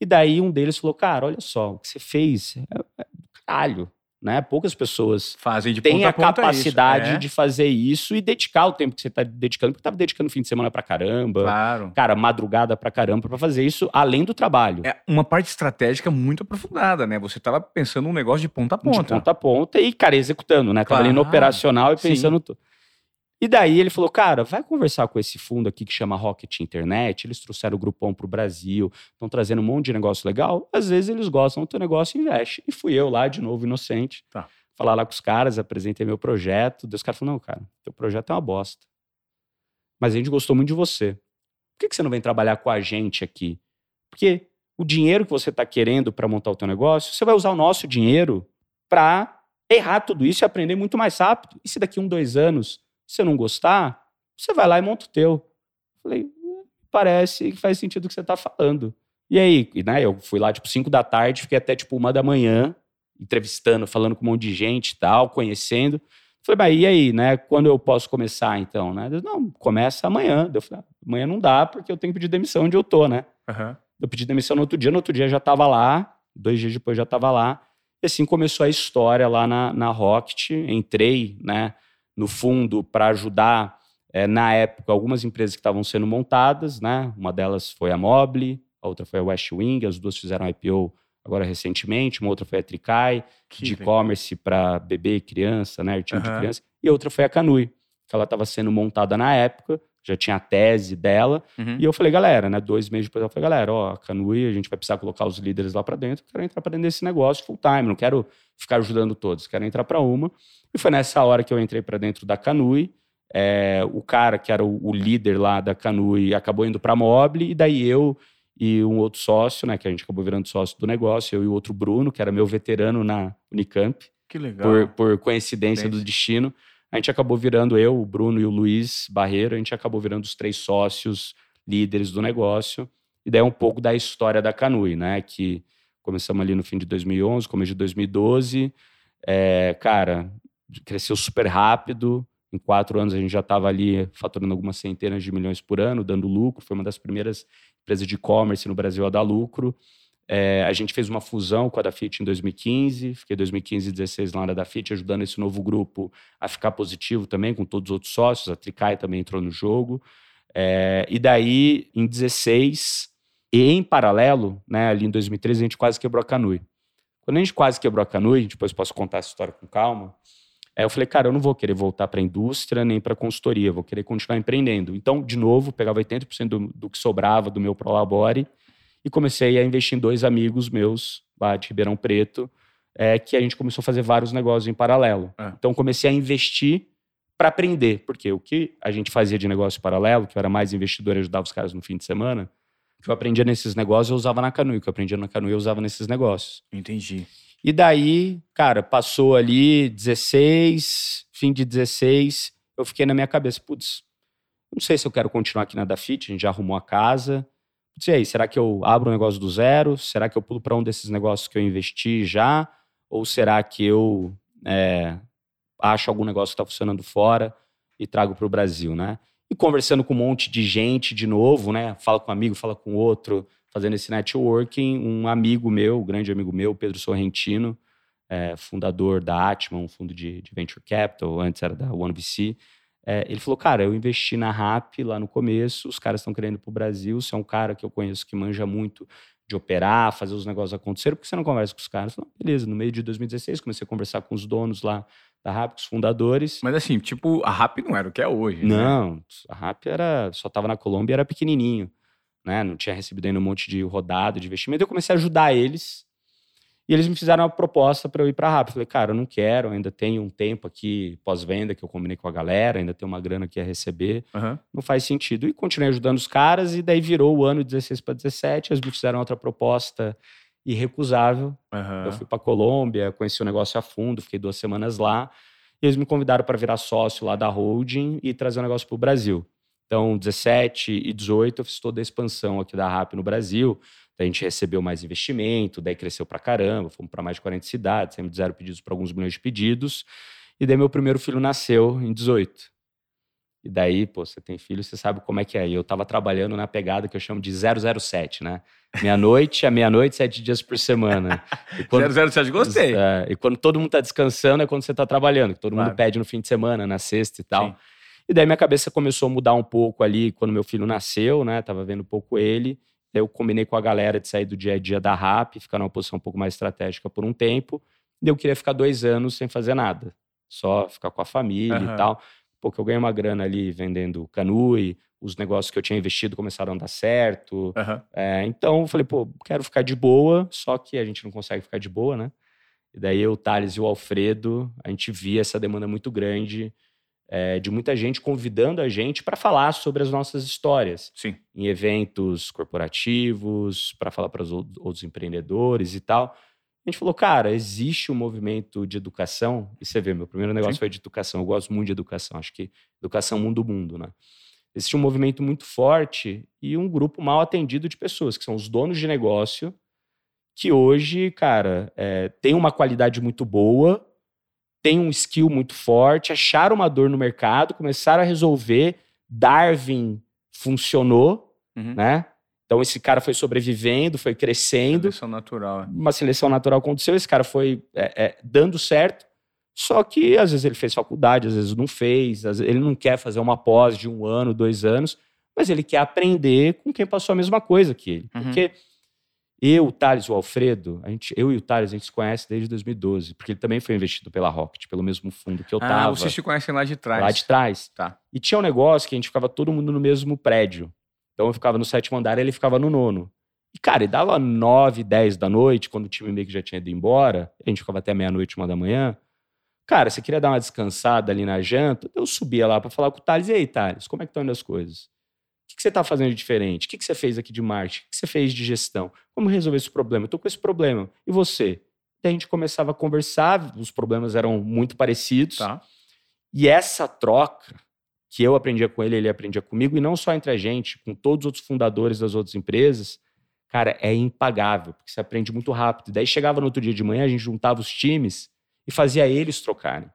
E daí um deles falou, cara, olha só, o que você fez é, é caralho, né? Poucas pessoas Fazem de ponta a ponta capacidade. É, de fazer isso e dedicar o tempo que você está dedicando, porque estava dedicando fim de semana pra caramba, Claro. cara, madrugada pra caramba pra fazer isso além do trabalho. É uma parte estratégica muito aprofundada, né? Você tava pensando um negócio de ponta a De ponta. ponta a ponta e, cara, executando, né? Claro. operacional e pensando tudo. E daí ele falou, cara, vai conversar com esse fundo aqui que chama Rocket Internet, eles trouxeram o Grupom pro Brasil, estão trazendo um monte de negócio legal, às vezes eles gostam do teu negócio e investe. E fui eu lá, de novo, inocente, Tá. falar lá com os caras, apresentei meu projeto, Deus cara falou, não, cara, teu projeto é uma bosta. Mas a gente gostou muito de você. Por que, que você não vem trabalhar com a gente aqui? Porque o dinheiro que você está querendo para montar o teu negócio, você vai usar o nosso dinheiro para errar tudo isso e aprender muito mais rápido. E se daqui um, dois anos você não gostar, você vai lá e monta o teu. Falei, "Hum, parece que faz sentido o que você está falando. E aí, né, eu fui lá tipo 5 da tarde, fiquei até tipo uma da manhã, entrevistando, falando com um monte de gente e tal, conhecendo. Falei, mas e aí, né? Quando eu posso começar, então? Né? Ele, não, começa amanhã. Eu falei, "Ah, amanhã não dá, porque eu tenho que pedir demissão onde eu tô, né? Aham. Eu pedi demissão no outro dia, no outro dia já estava lá, dois dias depois já estava lá. E assim começou a história lá na, na Rocket. Entrei né, no fundo para ajudar, eh, na época, algumas empresas que estavam sendo montadas. Né? Uma delas foi a Mobile, a outra foi a West Wing, as duas fizeram IPO agora recentemente. Uma outra foi a Tricai, Que de e-commerce para bebê e criança, né? Artigo de Aham. criança. E outra foi a Canui, que ela estava sendo montada na época, já tinha a tese dela. Uhum. E eu falei, galera, né? Dois meses depois eu falei, galera, ó, a Canui, a gente vai precisar colocar os líderes lá para dentro. Eu quero entrar para dentro desse negócio full time, não quero ficar ajudando todos, quero entrar para uma. E foi nessa hora que eu entrei para dentro da Canui. É, o cara que era o, o líder lá da Canui acabou indo para a Mobile, e daí eu e um outro sócio, né, que a gente acabou virando sócio do negócio, eu e o outro Bruno, que era meu veterano na Unicamp, Que legal. por, por coincidência do Coincidência. destino, a gente acabou virando eu, o Bruno e o Luiz Barreiro, a gente acabou virando os três sócios líderes do negócio. E daí um pouco da história da Canui, né? Que começamos ali no fim de 2011, começo de 2012. É, cara, cresceu super rápido. Em quatro anos a gente já estava ali faturando algumas centenas de milhões por ano, dando lucro. Foi uma das primeiras empresas de e-commerce no Brasil a dar lucro. É, a gente fez uma fusão com a Dafit em 2015, fiquei 2015 e 2016 lá na Dafit, ajudando esse novo grupo a ficar positivo também, com todos os outros sócios. A Tricai também entrou no jogo. É, e daí, em 16, e em paralelo, né, ali em 2013, a gente quase quebrou a Canui. Quando a gente quase quebrou a Canui, depois posso contar essa história com calma, é, eu falei, cara, eu não vou querer voltar para a indústria nem para a consultoria, vou querer continuar empreendendo. Então, de novo, pegava 80% do, do que sobrava do meu Prolabore e comecei a investir em dois amigos meus lá de Ribeirão Preto, é, que a gente começou a fazer vários negócios em paralelo. É. Então comecei a investir para aprender, porque o que a gente fazia de negócio paralelo, que eu era mais investidor e ajudava os caras no fim de semana, o que eu aprendia nesses negócios eu usava na Canoe, o que eu aprendia na Canoe eu usava nesses negócios. Entendi. E daí, cara, passou ali 16, fim de 16, eu fiquei na minha cabeça, putz, não sei se eu quero continuar aqui na Dafit, a gente já arrumou a casa. E aí, será que eu abro um negócio do zero? Será que eu pulo para um desses negócios que eu investi já? Ou será que eu é, acho algum negócio que está funcionando fora e trago para o Brasil, né? E conversando com um monte de gente de novo, né? Fala com um amigo, fala com outro, fazendo esse networking. Um amigo meu, um grande amigo meu, Pedro Sorrentino, é, fundador da Atman, um fundo de, de, venture capital, antes era da OneVC. É, ele falou, cara, eu investi na RAP lá no começo, os caras estão querendo ir para o Brasil, você é um cara que eu conheço que manja muito de operar, fazer os negócios acontecerem, por que você não conversa com os caras? Falei, beleza, no meio de 2016 comecei a conversar com os donos lá da RAP, com os fundadores. Mas assim, tipo, a RAP não era o que é hoje, Não, né? a RAP era, só estava na Colômbia e era pequenininho, né? Não tinha recebido ainda um monte de rodada, de investimento. Eu comecei a ajudar eles e eles me fizeram uma proposta para eu ir para a RAP. Falei, cara, eu não quero, ainda tenho um tempo aqui pós-venda que eu combinei com a galera, ainda tenho uma grana aqui a receber. Uhum. Não faz sentido. E continuei ajudando os caras, e daí virou o ano 16 para 17. Eles me fizeram outra proposta irrecusável. Uhum. Eu fui para Colômbia, conheci o negócio a fundo, fiquei duas semanas lá. E eles me convidaram para virar sócio lá da holding e trazer o negócio para o Brasil. Então, 17 e 18, eu fiz toda a expansão aqui da RAP no Brasil. Daí a gente recebeu mais investimento, daí cresceu para caramba, fomos para mais de 40 cidades, sempre zero pedidos para alguns milhões de pedidos. E daí meu primeiro filho nasceu em 18. E daí, pô, você tem filho, você sabe como é que é. E eu tava trabalhando na pegada que eu chamo de 007, né? Meia-noite a meia-noite, sete dias por semana. E quando, 007, gostei. É, e quando todo mundo tá descansando é quando você tá trabalhando, que todo claro. mundo pede no fim de semana, na sexta e tal. Sim. E daí minha cabeça começou a mudar um pouco ali quando meu filho nasceu, né? Tava vendo um pouco ele. Eu combinei com a galera de sair do dia a dia da RAP, ficar numa posição um pouco mais estratégica por um tempo. E eu queria ficar dois anos sem fazer nada. Só ficar com a família uhum. e tal porque eu ganhei uma grana ali vendendo canui, os negócios que eu tinha investido começaram a dar certo. Uhum. É, então eu falei, pô, quero ficar de boa, só que a gente não consegue ficar de boa, né? E daí eu, o Thales e o Alfredo, a gente via essa demanda muito grande é, de muita gente convidando a gente para falar sobre as nossas histórias. Sim. Em eventos corporativos, para falar para os outros empreendedores e tal. A gente falou, cara, existe um movimento de educação, e você vê, meu primeiro negócio Sim. foi de educação, eu gosto muito de educação, acho que educação mundo mundo, né? Existe um movimento muito forte e um grupo mal atendido de pessoas, que são os donos de negócio, que hoje, cara, é, tem uma qualidade muito boa, tem um skill muito forte, acharam uma dor no mercado, começaram a resolver, Darwin funcionou, uhum. né? Então esse cara foi sobrevivendo, foi crescendo. Seleção natural. É. Uma seleção natural aconteceu, esse cara foi é, é, dando certo. Só que às vezes ele fez faculdade, às vezes não fez, vezes, ele não quer fazer uma pós de um ano, dois anos, mas ele quer aprender com quem passou a mesma coisa que ele. Uhum. Porque eu, o Thales o Alfredo, a gente, eu e o Thales, a gente se conhece desde 2012, porque ele também foi investido pela Rocket, pelo mesmo fundo que eu ah, tava. Ah, vocês se conhecem lá de trás. Lá de trás. Tá. E tinha um negócio que a gente ficava todo mundo no mesmo prédio. Então eu ficava no sétimo andar e ele ficava no nono. E, cara, e dava nove, dez da noite, quando o time meio que já tinha ido embora, a gente ficava até meia-noite, uma da manhã. Cara, você queria dar uma descansada ali na janta, eu subia lá para falar com o Thales. E aí, Thales, como é que estão indo as coisas? O que, você está fazendo de diferente? O que, você fez aqui de marketing? O que você fez de gestão? Como resolver esse problema? Eu tô com esse problema. E você? Daí a gente começava a conversar, os problemas eram muito parecidos. Tá. E essa troca que eu aprendia com ele, ele aprendia comigo, e não só entre a gente, com todos os outros fundadores das outras empresas, cara, é impagável, porque você aprende muito rápido. Daí chegava no outro dia de manhã, a gente juntava os times e fazia eles trocarem.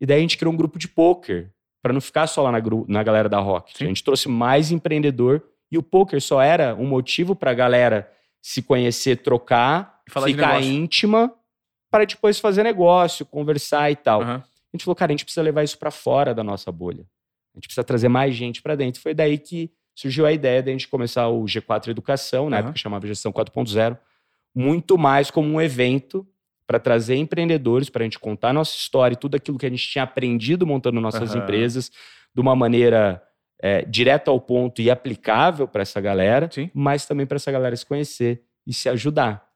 E daí a gente criou um grupo de poker, para não ficar só lá na, na galera da Rocket. Sim. A gente trouxe mais empreendedor, e o poker só era um motivo para a galera se conhecer, trocar, ficar íntima, para depois fazer negócio, conversar e tal. Uhum. A gente falou, cara, a gente precisa levar isso para fora da nossa bolha. A gente precisa trazer mais gente para dentro. Foi daí que surgiu a ideia de a gente começar o G4 Educação, na uhum. época chamava Gestão 4.0, muito mais como um evento para trazer empreendedores, para a gente contar nossa história e tudo aquilo que a gente tinha aprendido montando nossas uhum. empresas de uma maneira é, direto ao ponto e aplicável para essa galera, Sim. mas também para essa galera se conhecer e se ajudar.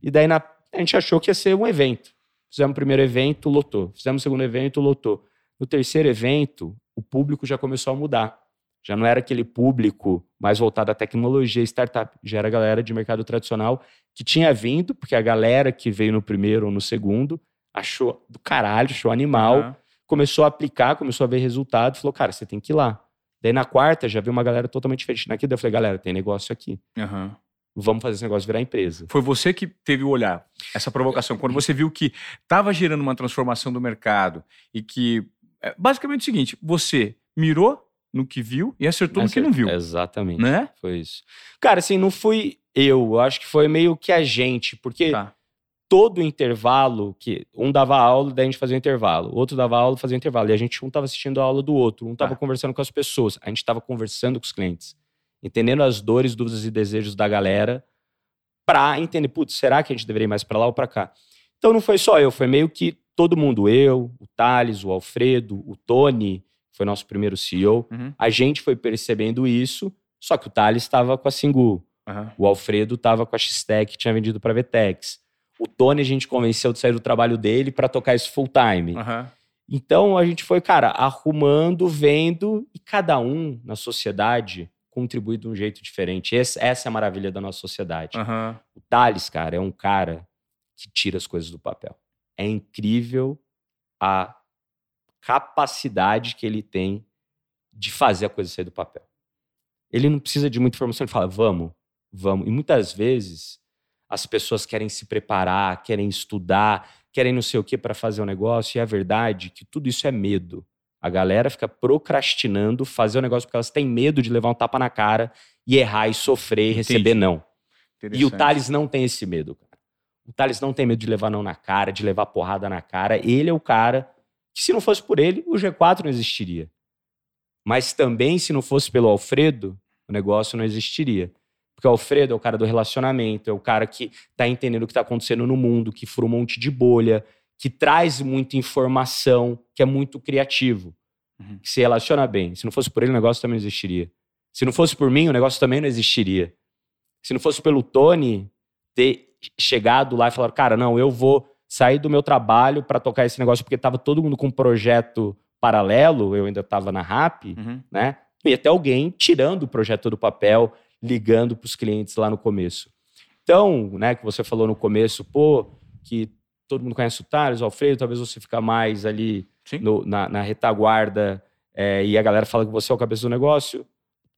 E daí na- a gente achou que ia ser um evento. Fizemos o primeiro evento, lotou. Fizemos o segundo evento, lotou. No terceiro evento, o público já começou a mudar. Já não era aquele público mais voltado à tecnologia, startup. Já era a galera de mercado tradicional que tinha vindo, porque a galera que veio no primeiro ou no segundo achou do caralho, achou animal Aham. começou a aplicar, começou a ver resultado, falou, cara, você tem que ir lá. Daí na quarta já viu uma galera totalmente diferente. Na quinta eu falei, galera, tem negócio aqui. Aham. Vamos fazer esse negócio virar empresa. Foi você que teve o olhar, essa provocação. Quando você viu que estava gerando uma transformação do mercado e que. é, basicamente o seguinte: você mirou no que viu e acertou no que não viu. Exatamente. Né? Foi isso. Cara, assim, não fui eu. Eu acho que foi meio que a gente, porque Tá. todo intervalo, que um dava aula, daí a gente fazia um intervalo, o outro dava aula, fazia um intervalo. E a gente um tava assistindo a aula do outro, um tava Tá. conversando com as pessoas, a gente tava conversando com os clientes, entendendo as dores, dúvidas e desejos da galera, pra entender, putz, será que a gente deveria ir mais pra lá ou pra cá? Então não foi só eu, foi meio que todo mundo, eu, o Thales, o Alfredo, o Tony, foi nosso primeiro CEO, Uhum. a gente foi percebendo isso, só que o Thales estava com a Singu, Aham. o Alfredo estava com a X-Tech, que tinha vendido para Vetex. O Tony a gente convenceu de sair do trabalho dele para tocar isso full time. Aham. Então a gente foi, cara, arrumando, vendo e cada um na sociedade contribui de um jeito diferente. Esse- essa é a maravilha da nossa sociedade. Aham. O Thales, cara, é um cara que tira as coisas do papel. É incrível a capacidade que ele tem de fazer a coisa sair do papel. Ele não precisa de muita informação, ele fala, vamos, vamos. E muitas vezes as pessoas querem se preparar, querem estudar, querem não sei o que para fazer o negócio, e a verdade é que tudo isso é medo. A galera fica procrastinando fazer o negócio porque elas têm medo de levar um tapa na cara e errar e sofrer e receber não. E o. Thales não tem esse medo, cara. O Thales não tem medo de levar não na cara, de levar porrada na cara. Ele é o cara que, se não fosse por ele, o G4 não existiria. Mas também, se não fosse pelo Alfredo, o negócio não existiria. Porque o Alfredo é o cara do relacionamento, é o cara que tá entendendo o que tá acontecendo no mundo, que fura um monte de bolha, que traz muita informação, que é muito criativo, Uhum. que se relaciona bem. Se não fosse por ele, o negócio também não existiria. Se não fosse por mim, o negócio também não existiria. Se não fosse pelo Tony ter chegado lá e falar, cara, não, eu vou sair do meu trabalho para tocar esse negócio, porque tava todo mundo com um projeto paralelo, eu ainda tava na RAP, Uhum. né? E até alguém tirando o projeto do papel, ligando para os clientes lá no começo. Então, né, que você falou no começo, pô, que todo mundo conhece o Thales, o Alfredo, talvez você fica mais ali no- na, na retaguarda é, e a galera fala que você é o cabeça do negócio.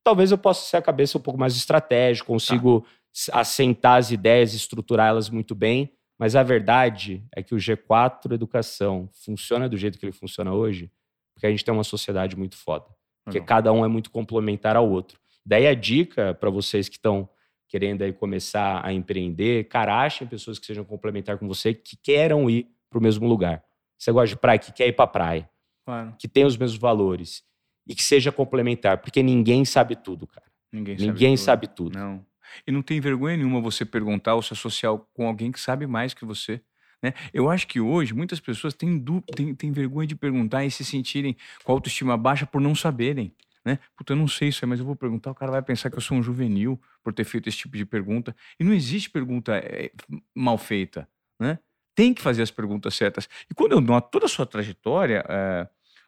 Talvez eu possa ser a cabeça um pouco mais estratégica, consigo s- assentar as ideias, estruturar elas muito bem, mas a verdade é que o G4 Educação funciona do jeito que ele funciona hoje, porque a gente tem uma sociedade muito foda. Porque Legal. cada um é muito complementar ao outro. Daí a dica para vocês que estão querendo aí começar a empreender, cara, achem pessoas que sejam complementar com você, que queiram ir para o mesmo lugar. Você gosta de praia, que quer ir para praia, Claro. que tem os mesmos valores e que seja complementar, porque ninguém sabe tudo, cara. Ninguém sabe. ninguém tudo. sabe tudo. Não. E não tem vergonha nenhuma você perguntar ou se associar com alguém que sabe mais que você. Né? Eu acho que hoje muitas pessoas têm, dú- têm, têm vergonha de perguntar e se sentirem com autoestima baixa por não saberem. Né? Puta, eu não sei isso aí, mas eu vou perguntar. O cara vai pensar que eu sou um juvenil por ter feito esse tipo de pergunta. E não existe pergunta eh, mal feita. Né? Tem que fazer as perguntas certas. E quando eu noto toda a sua trajetória,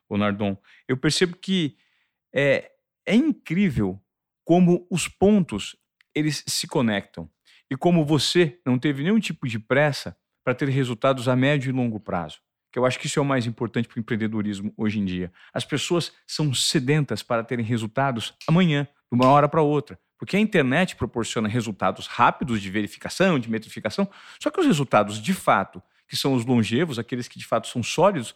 ô Nardon, eu percebo que é, é incrível como os pontos eles se conectam e como você não teve nenhum tipo de pressa para ter resultados a médio e longo prazo. Que eu acho que isso é o mais importante para o empreendedorismo hoje em dia. As pessoas são sedentas para terem resultados amanhã, de uma hora para outra. Porque a internet proporciona resultados rápidos de verificação, de metrificação, só que os resultados de fato, que são os longevos, aqueles que de fato são sólidos,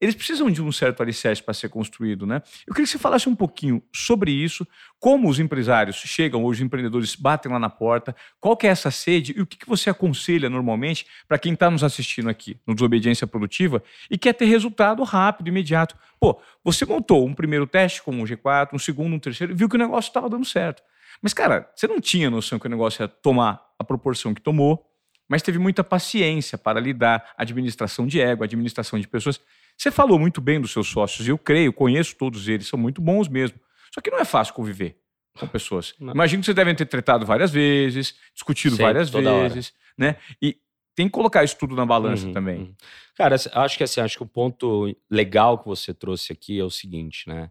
eles precisam de um certo alicerce para ser construído, né? Eu queria que você falasse um pouquinho sobre isso, como os empresários chegam, hoje os empreendedores batem lá na porta, qual que é essa sede e o que, que você aconselha normalmente para quem está nos assistindo aqui no Desobediência Produtiva e quer ter resultado rápido, imediato. Pô, você montou um primeiro teste com um G4, um segundo, um terceiro, viu que o negócio estava dando certo. Mas, cara, você não tinha noção que o negócio ia tomar a proporção que tomou, mas teve muita paciência para lidar, administração de ego, administração de pessoas. Você falou muito bem dos seus sócios, e eu creio, conheço todos eles, são muito bons mesmo. Só que não é fácil conviver com pessoas. Não. Imagino que vocês devem ter tretado várias vezes, discutido Sempre, várias toda hora. vezes, né? E tem que colocar isso tudo na balança Uhum, também. uhum. Cara, acho que assim, acho que o ponto legal que você trouxe aqui é o seguinte, né?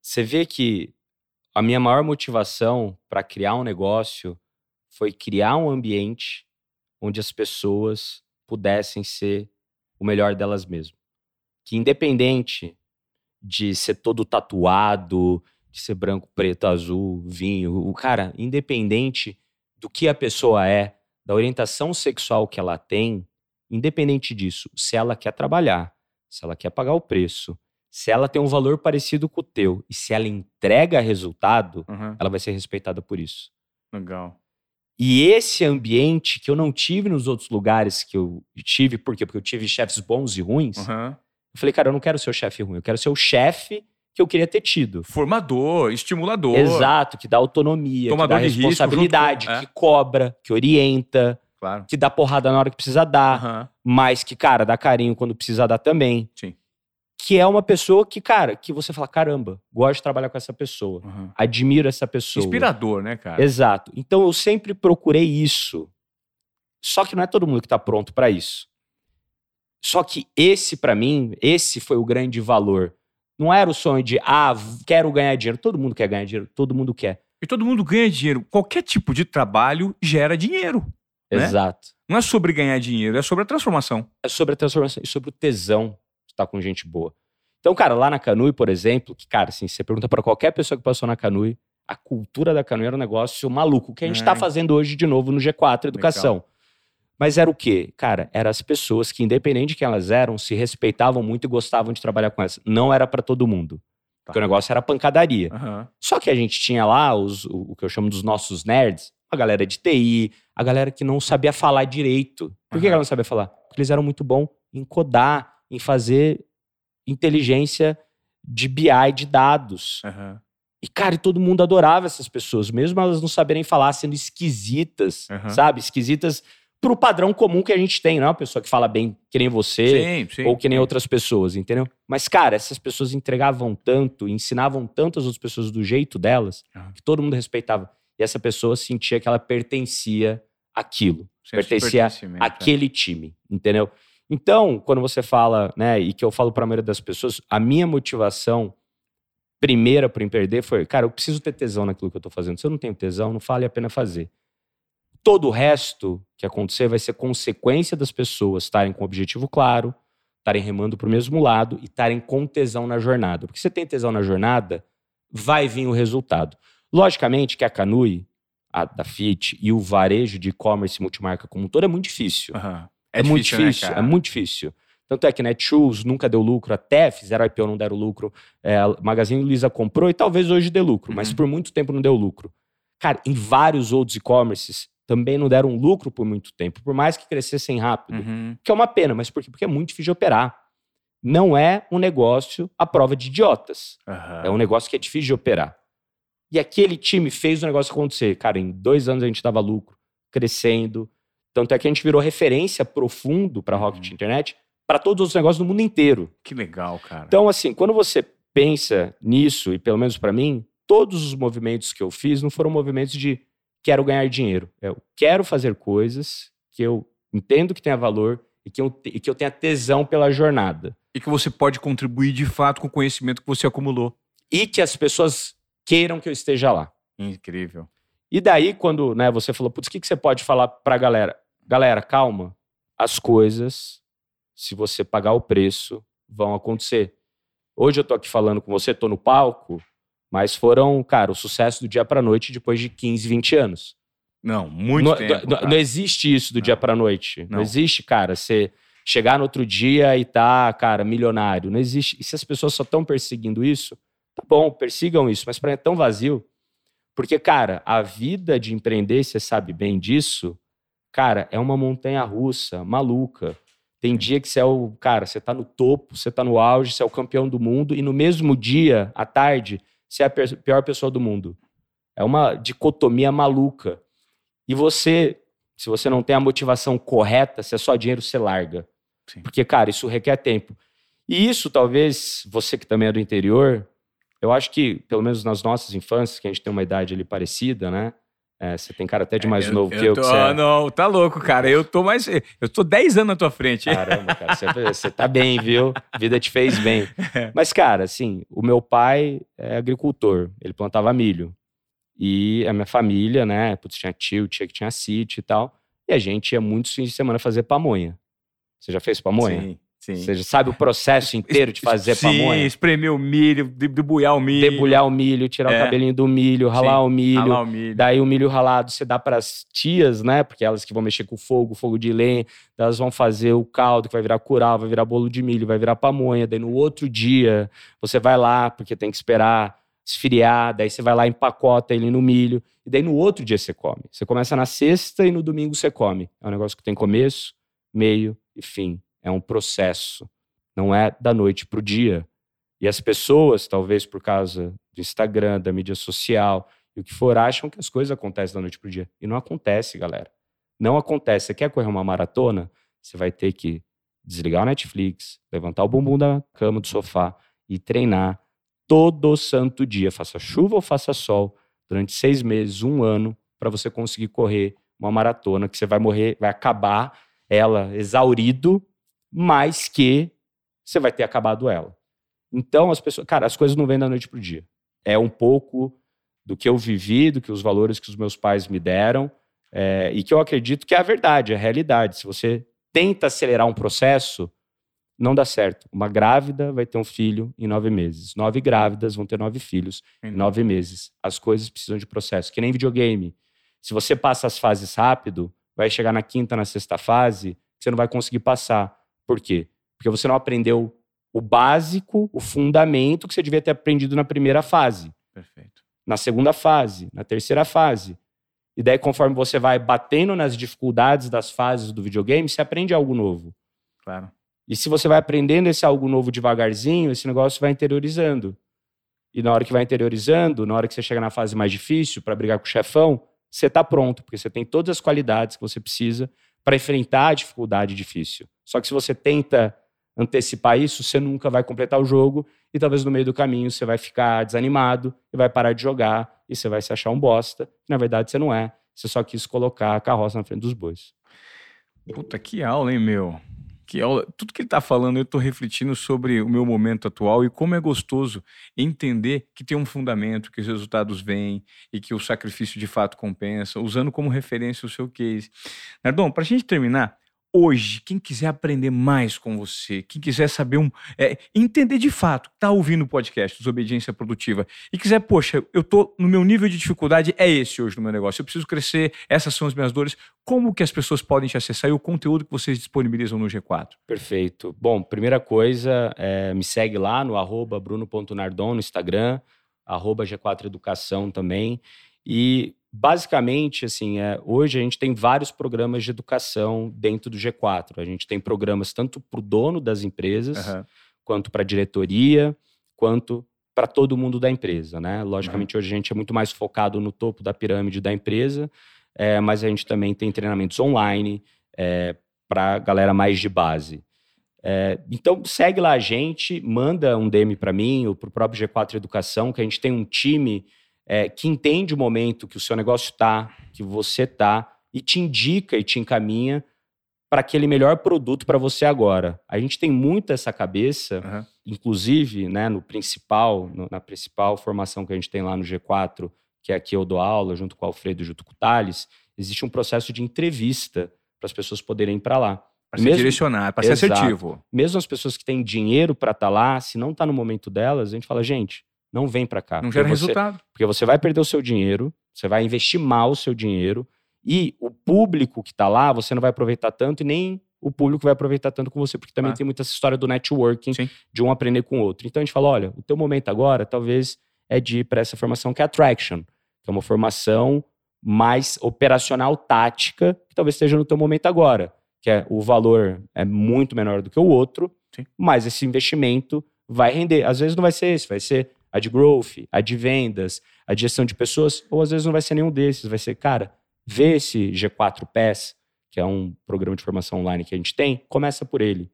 Você vê que a minha maior motivação para criar um negócio foi criar um ambiente onde as pessoas pudessem ser o melhor delas mesmas. Que independente de ser todo tatuado, de ser branco, preto, azul, vinho, o cara, independente do que a pessoa é, da orientação sexual que ela tem, independente disso, se ela quer trabalhar, se ela quer pagar o preço, se ela tem um valor parecido com o teu e se ela entrega resultado, Uhum. ela vai ser respeitada por isso. Legal. E esse ambiente que eu não tive nos outros lugares que eu tive, por quê? Porque eu tive chefes bons e ruins. Uhum. Eu falei, cara, eu não quero ser o chefe ruim, eu quero ser o chefe que eu queria ter tido. Formador, estimulador. Exato, que dá autonomia, Tomador que dá de risco responsabilidade, com- é. que cobra, que orienta, Claro. que dá porrada na hora que precisa dar, Aham. mas que, cara, dá carinho quando precisa dar também. Sim. Que é uma pessoa que, cara, que você fala, caramba, gosto de trabalhar com essa pessoa, Aham. admiro essa pessoa. Inspirador, né, cara? Exato. Então eu sempre procurei isso. Só que não é todo mundo que tá pronto para isso. Só que esse, pra mim, esse foi o grande valor. Não era o sonho de, ah, quero ganhar dinheiro. Todo mundo quer ganhar dinheiro, todo mundo quer. E todo mundo ganha dinheiro. Qualquer tipo de trabalho gera dinheiro. Né? Exato. Não é sobre ganhar dinheiro, é sobre a transformação. É sobre a transformação e sobre o tesão de estar com gente boa. Então, cara, lá na Canui, por exemplo, que, cara, assim, você pergunta pra qualquer pessoa que passou na Canui, a cultura da Canui era um negócio maluco, que a gente É. tá fazendo hoje de novo no G4 Educação. Mas era o quê? Cara, eram as pessoas que, independente de quem elas eram, se respeitavam muito e gostavam de trabalhar com elas. Não era pra todo mundo. Porque o negócio era pancadaria. Aham. Só que a gente tinha lá os, o, o que eu chamo dos nossos nerds, a galera de TI, a galera que não sabia falar direito. Por que Aham. ela não sabia falar? Porque eles eram muito bons em codar, em fazer inteligência de BI de dados. Aham. E, cara, todo mundo adorava essas pessoas, mesmo elas não saberem falar, sendo esquisitas, sabe? Esquisitas pro padrão comum que a gente tem, não é uma pessoa que fala bem que nem você, Sim, sim. ou que nem sim. outras pessoas, entendeu? Mas, cara, essas pessoas entregavam tanto, ensinavam tanto as outras pessoas do jeito delas, Aham. que todo mundo respeitava. E essa pessoa sentia que ela pertencia àquilo, Senso pertencia é. àquele time, entendeu? Então, quando você fala, né, e que eu falo para a maioria das pessoas, a minha motivação primeira para empreender foi, cara, eu preciso ter tesão naquilo que eu tô fazendo. Se eu não tenho tesão, não vale a pena fazer. Todo o resto que acontecer vai ser consequência das pessoas estarem com o objetivo claro, estarem remando para o mesmo lado e estarem com tesão na jornada. Porque você tem tesão na jornada, vai vir o resultado. Logicamente que a Canui, a da Fit e o varejo de e-commerce multimarca como um todo é muito difícil. Aham. É, muito né, difícil, cara? é muito difícil. Tanto é que Netshoes nunca deu lucro, até fizeram IPO, não deram lucro. É, a Magazine Luiza comprou e talvez hoje dê lucro, mas Uhum. por muito tempo não deu lucro. Cara, em vários outros e-commerces também não deram lucro por muito tempo, por mais que crescessem rápido. Uhum. Que é uma pena, mas por quê? Porque é muito difícil de operar. Não é um negócio à prova de idiotas. Aham. É um negócio que é difícil de operar. E aquele time fez o negócio acontecer. Cara, em dois anos a gente dava lucro, crescendo. Tanto é que a gente virou referência profundo para Rocket Uhum. Internet para todos os negócios no mundo inteiro. Que legal, cara. Então, assim, quando você pensa nisso, e pelo menos para mim, todos os movimentos que eu fiz não foram movimentos de quero ganhar dinheiro. Eu quero fazer coisas que eu entendo que tenha valor e que eu, te- e que eu tenha tesão pela jornada. E que você pode contribuir de fato com o conhecimento que você acumulou. E que as pessoas queiram que eu esteja lá. Incrível. E daí, quando né, você falou, putz, o que, que você pode falar pra galera? Galera, calma. As coisas, se você pagar o preço, vão acontecer. Hoje eu tô aqui falando com você, tô no palco, mas foram, cara, o sucesso do dia pra noite depois de 15, 20 anos. Não, muito não, tempo. não- não existe isso do Não. dia pra noite. Não. Não. existe, cara, você chegar no outro dia e tá, cara, milionário. Não existe. E se as pessoas só estão perseguindo isso, tá bom, persigam isso, mas pra mim é tão vazio. Porque, cara, a vida de empreender, você sabe bem disso, cara, é uma montanha russa, maluca. Tem dia que você é o, cara, você tá no topo, você tá no auge, você é o campeão do mundo, e no mesmo dia, à tarde, é a pior pessoa do mundo. É uma dicotomia maluca. E você, se você não tem a motivação correta, se é só dinheiro, você larga. Sim. Porque, cara, isso requer tempo. E isso, talvez, você que também é do interior, Eu acho que, pelo menos nas nossas infâncias, que a gente tem uma idade ali parecida, né? É, você tem cara até de mais É, novo eu que eu. tô, que você é. Não, tá louco, cara. Eu tô mais. Eu tô 10 anos na tua frente. Caramba, cara, você, você tá bem, viu? A vida te fez bem. Mas, cara, assim, o meu pai é agricultor, ele plantava milho. E a minha família, né? Putz, tinha tio, tia que tinha sítio e tal. E a gente ia muitos fins de semana fazer pamonha. Você já fez pamonha? Sim, sim. Você já sabe o processo inteiro de fazer Sim, pamonha? espremer o milho, de- debulhar o milho. Debulhar o milho, tirar É. o cabelinho do milho, ralar Sim, o milho. ralar o milho. Daí o milho ralado você dá para as tias, né? Porque elas que vão mexer com o fogo, fogo de lenha, elas vão fazer o caldo que vai virar curau, vai virar bolo de milho, vai virar pamonha. Daí no outro dia você vai lá, porque tem que esperar esfriar, daí você vai lá e empacota ele no milho. E daí no outro dia você come. Você começa na sexta e no domingo você come. É um negócio que tem começo, meio e fim. É um processo. Não é da noite pro dia. E as pessoas, talvez por causa do Instagram, da mídia social e o que for, acham que as coisas acontecem da noite pro dia. E não acontece, galera. Não acontece. Você quer correr uma maratona? Você vai ter que desligar o Netflix, levantar o bumbum da cama, do sofá e treinar todo santo dia, faça chuva ou faça sol, durante seis meses, um ano, para você conseguir correr uma maratona que você vai morrer, vai acabar ela exaurido, mas que você vai ter acabado ela. Então, as pessoas. Cara, as coisas não vêm da noite pro dia. É um pouco do que eu vivi, do que os valores que os meus pais me deram, é, e que eu acredito que é a verdade, é a realidade. Se você tenta acelerar um processo, não dá certo. Uma grávida vai ter um filho em nove meses. Nove grávidas vão ter nove filhos em nove meses. As coisas precisam de processo, que nem videogame. Se você passa as fases rápido, vai chegar na quinta, na sexta fase, você não vai conseguir passar. Por quê? Porque você não aprendeu o básico, o fundamento que você devia ter aprendido na primeira fase, Perfeito. na segunda fase, na terceira fase. E daí, conforme você vai batendo nas dificuldades das fases do videogame, você aprende algo novo. Claro. E se você vai aprendendo esse algo novo devagarzinho, esse negócio vai interiorizando. E na hora que vai interiorizando, na hora que você chega na fase mais difícil para brigar com o chefão, você está pronto, porque você tem todas as qualidades que você precisa para enfrentar a dificuldade difícil. Só que se você tenta antecipar isso, você nunca vai completar o jogo e talvez no meio do caminho você vai ficar desanimado e vai parar de jogar e você vai se achar um bosta. Na verdade, você não é. Você só quis colocar a carroça na frente dos bois. Puta, que aula, hein, meu? Que aula. Tudo que ele tá falando, eu tô refletindo sobre o meu momento atual e como é gostoso entender que tem um fundamento, que os resultados vêm e que o sacrifício de fato compensa, usando como referência o seu case. Nardon, pra gente terminar, hoje, quem quiser aprender mais com você, quem quiser saber um. é, entender de fato, tá ouvindo o podcast Desobediência Produtiva e quiser, poxa, eu tô no meu nível de dificuldade, é esse hoje no meu negócio, eu preciso crescer, essas são as minhas dores. Como que as pessoas podem te acessar e o conteúdo que vocês disponibilizam no G4? Perfeito. Bom, primeira coisa, é, me segue lá no bruno.nardon no Instagram, arroba G4 Educação também. E basicamente, assim, é, hoje a gente tem vários programas de educação dentro do G4. A gente tem programas tanto para o dono das empresas, Aham. quanto para a diretoria, quanto para todo mundo da empresa, né? Logicamente, hoje a gente é muito mais focado no topo da pirâmide da empresa, é, mas a gente também tem treinamentos online para a galera mais de base. É, então, segue lá a gente, manda um DM para mim ou para o próprio G4 Educação, que a gente tem um time é, que entende o momento que o seu negócio está, que você está, e te indica e te encaminha para aquele melhor produto para você agora. A gente tem muito essa cabeça, Aham. inclusive, né, no principal, no- na principal formação que a gente tem lá no G4, que é aqui eu dou aula junto com o Alfredo junto com o Thales, existe um processo de entrevista para as pessoas poderem ir para lá. Pra se direcionar, pra ser assertivo. Mesmo as pessoas que têm dinheiro para estar lá, se não está no momento delas, a gente fala, gente, não vem para cá. Não porque gera você- resultado. porque você vai perder o seu dinheiro, você vai investir mal o seu dinheiro e o público que está lá, você não vai aproveitar tanto e nem o público vai aproveitar tanto com você, porque também Claro. tem muita essa história do networking, Sim. de um aprender com o outro. Então a gente fala, olha, o teu momento agora talvez é de ir para essa formação que é Attraction, que é uma formação mais operacional, tática, que talvez esteja no teu momento agora, que é o valor é muito menor do que o outro, Sim. mas esse investimento vai render. Às vezes não vai ser esse, vai ser a de growth, a de vendas, a de gestão de pessoas, ou às vezes não vai ser nenhum desses, vai ser, cara, vê esse G4 PES, que é um programa de formação online que a gente tem, começa por ele.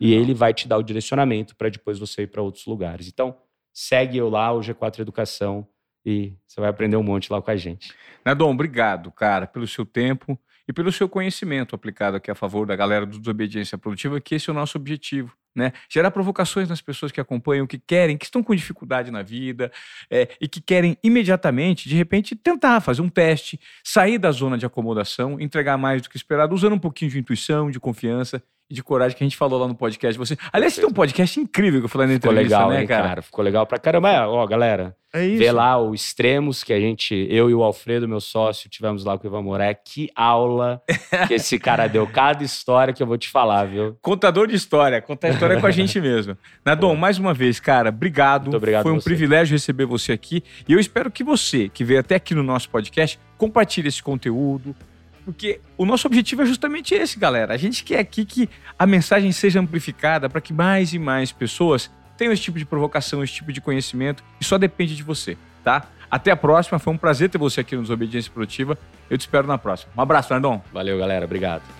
E Legal. ele vai te dar o direcionamento para depois você ir para outros lugares. Então, segue eu lá, o G4 Educação, e você vai aprender um monte lá com a gente. Nadon, obrigado, cara, pelo seu tempo e pelo seu conhecimento aplicado aqui a favor da galera do Desobediência Produtiva, que esse é o nosso objetivo. Né? Gerar provocações nas pessoas que acompanham, que querem, que estão com dificuldade na vida é, e que querem imediatamente, de repente, tentar fazer um teste, sair da zona de acomodação, entregar mais do que esperado, usando um pouquinho de intuição, de confiança e de coragem que a gente falou lá no podcast. Você, aliás, você tem um podcast incrível que eu falei na Ficou entrevista, legal, né, cara? cara? Ficou legal pra caramba. É, ó, galera, É isso. vê lá o Extremos, que a gente, eu e o Alfredo, meu sócio, tivemos lá com o Ivan Moré. Que aula que esse cara deu. Cada história que eu vou te falar, viu? Contador de história, contar a história com a gente mesmo. Nadon, mais uma vez, cara, obrigado. Muito obrigado Foi um você. privilégio receber você aqui. E eu espero que você, que veio até aqui no nosso podcast, compartilhe esse conteúdo. Porque o nosso objetivo é justamente esse, galera. A gente quer aqui que a mensagem seja amplificada para que mais e mais pessoas tenham esse tipo de provocação, esse tipo de conhecimento. E só depende de você, tá? Até a próxima. Foi um prazer ter você aqui no Desobediência Produtiva. Eu te espero na próxima. Um abraço, Nadon. Valeu, galera. Obrigado.